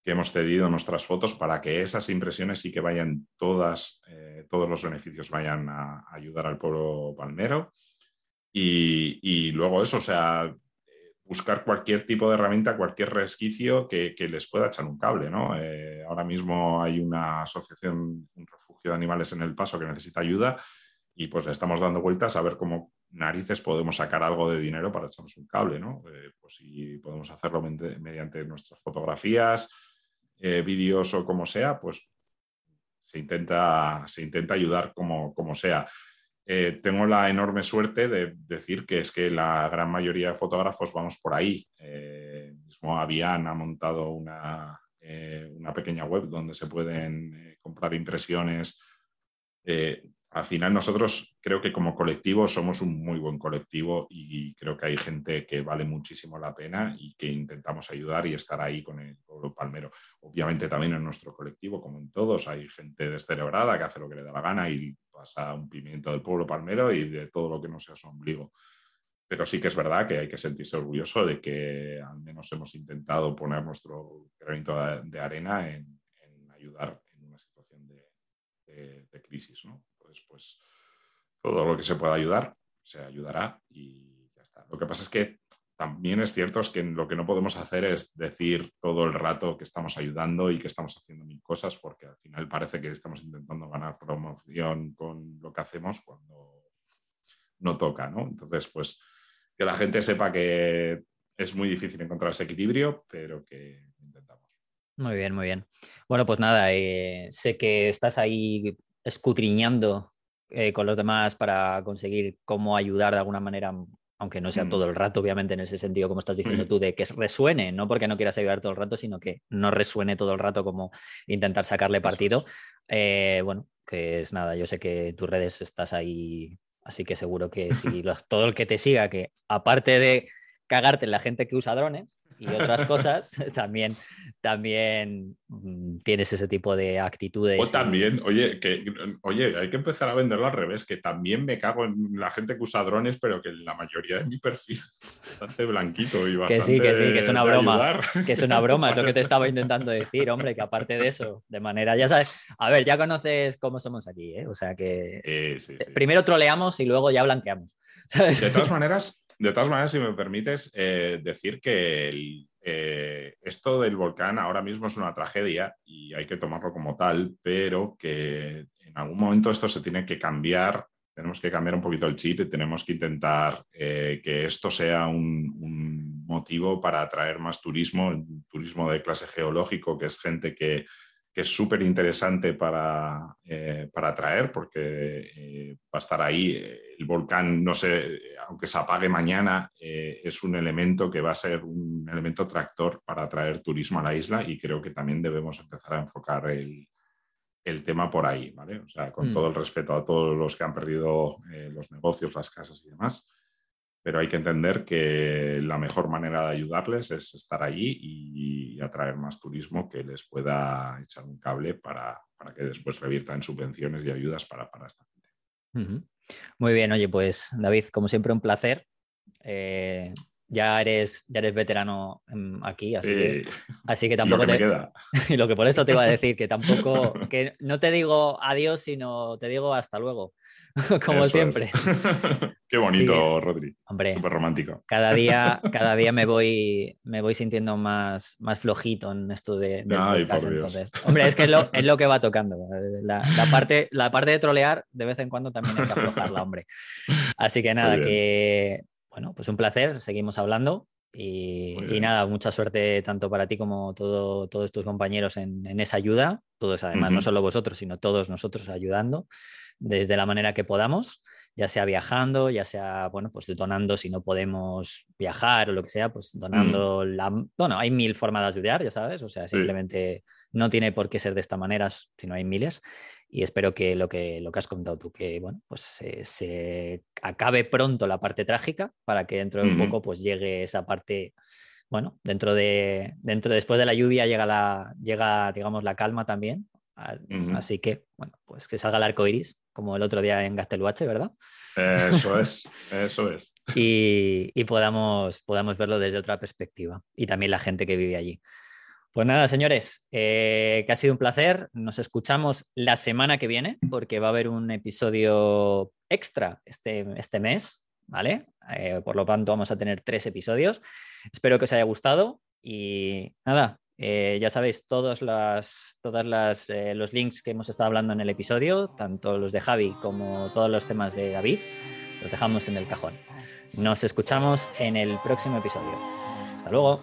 que hemos cedido nuestras fotos para que esas impresiones sí que vayan todas, eh, todos los beneficios vayan a, ayudar al pueblo palmero. Y, luego eso, o sea, buscar cualquier tipo de herramienta, cualquier resquicio que, les pueda echar un cable, ¿no? Eh, ahora mismo hay una asociación, un refugio de animales en El Paso que necesita ayuda y pues le estamos dando vueltas a ver cómo narices podemos sacar algo de dinero para echarnos un cable, ¿no? Eh, pues si podemos hacerlo mediante nuestras fotografías, eh, vídeos o como sea, pues se intenta, se intenta ayudar como, como sea. Eh, tengo la enorme suerte de decir que es que la gran mayoría de fotógrafos vamos por ahí. Eh, mismo Avian ha montado una, una, pequeña web donde se pueden comprar impresiones al final nosotros creo que como colectivo somos un muy buen colectivo y creo que hay gente que vale muchísimo la pena y que intentamos ayudar y estar ahí con el pueblo palmero. Obviamente también en nuestro colectivo, como en todos, hay gente descerebrada que hace lo que le da la gana y pasa un pimiento del pueblo palmero y de todo lo que no sea su ombligo. Pero sí que es verdad que hay que sentirse orgulloso de que al menos hemos intentado poner nuestro granito de arena en, ayudar en una situación de, de crisis. ¿no? Pues todo lo que se pueda ayudar se ayudará y ya está. Lo que pasa es que también es cierto es que lo que no podemos hacer es decir todo el rato que estamos ayudando y que estamos haciendo mil cosas, porque al final parece que estamos intentando ganar promoción con lo que hacemos cuando no toca, ¿no? Entonces, pues que la gente sepa que es muy difícil encontrar ese equilibrio, pero que intentamos. Muy bien, muy bien. Bueno, pues nada, eh, sé que estás ahí escutriñando eh, con los demás para conseguir cómo ayudar de alguna manera, aunque no sea todo el rato, obviamente, en ese sentido, como estás diciendo tú, de que resuene, no porque no quieras ayudar todo el rato, sino que no resuene todo el rato como intentar sacarle partido. Eh, bueno, que es nada, yo sé que tus redes estás ahí, así que seguro que si *laughs* todo el que te siga, que aparte de cagarte en la gente que usa drones y otras cosas, *laughs* también, también mm, tienes ese tipo de actitudes. O también, oye, que, oye, hay que empezar a venderlo al revés, que también me cago en la gente que usa drones, pero que la mayoría de mi perfil *laughs* es bastante blanquito y bastante Que sí, que sí, que es una broma. Que es una broma, es lo que te estaba *laughs* intentando decir, hombre, que aparte de eso, de manera, ya sabes, a ver, ya conoces cómo somos aquí, ¿eh? O sea que primero troleamos y luego ya blanqueamos. De todas maneras, de todas maneras, si me permites eh, decir que eh, esto del volcán ahora mismo es una tragedia y hay que tomarlo como tal, pero que en algún momento esto se tiene que cambiar. Tenemos que cambiar un poquito el chip y tenemos que intentar eh, que esto sea un, motivo para atraer más turismo, turismo de clase geológico, que es gente que, que es súper interesante para, para atraer, porque va a estar ahí. El volcán, no sé, aunque se apague mañana, eh, es un elemento que va a ser un elemento tractor para atraer turismo a la isla y creo que también debemos empezar a enfocar el, tema por ahí, ¿vale? O sea, con mm. todo el respeto a todos los que han perdido eh, los negocios, las casas y demás, pero hay que entender que la mejor manera de ayudarles es estar allí y, atraer más turismo que les pueda echar un cable para, que después revierta en subvenciones y ayudas para, esta gente. Muy bien, oye, pues David, como siempre, un placer. Eh, ya eres, ya eres veterano aquí, así, que, así que tampoco te... *laughs* y lo que por eso te iba a decir, que tampoco, *laughs* que no te digo adiós, sino te digo hasta luevo. *laughs* como siempre. Qué bonito, Rodri. Hombre, súper romántico. Cada día, cada día me voy, me voy sintiendo más, más flojito en esto de, Ay, Hombre, es que es lo, es lo, que va tocando. La, parte, la parte de trolear, de vez en cuando también hay que aflojarla, hombre. Así que nada, que bueno, pues un placer, seguimos hablando. Y, nada, mucha suerte tanto para ti como todo, todos tus compañeros en, esa ayuda. Todos, además, no solo vosotros, sino todos nosotros ayudando desde la manera que podamos, ya sea viajando, ya sea, bueno, pues donando si no podemos viajar o lo que sea, pues donando la... Bueno, hay mil formas de ayudar, ya sabes, o sea, simplemente no tiene por qué ser de esta manera, sino hay miles. Y espero que lo que, lo que has contado tú, que, bueno, pues se acabe pronto la parte trágica para que dentro de un poco pues llegue esa parte bueno, dentro de, dentro después de la lluvia llega la, llega, digamos, la calma también. Así que, bueno, pues que salga el arco iris, como el otro día en Gasteluache, ¿verdad? Eso *laughs* es, eso es. y, podamos, podamos verlo desde otra perspectiva. Y también la gente que vive allí. Pues nada, señores, eh, que ha sido un placer. Nos escuchamos la semana que viene porque va a haber un episodio extra este, este mes, ¿vale? Eh, por lo tanto, vamos a tener tres episodios. Espero que os haya gustado y nada, eh, ya sabéis, todos los links que hemos estado hablando en el episodio, tanto los de Javi como todos los temas de David, los dejamos en el cajón. Nos escuchamos en el próximo episodio. Hasta luego.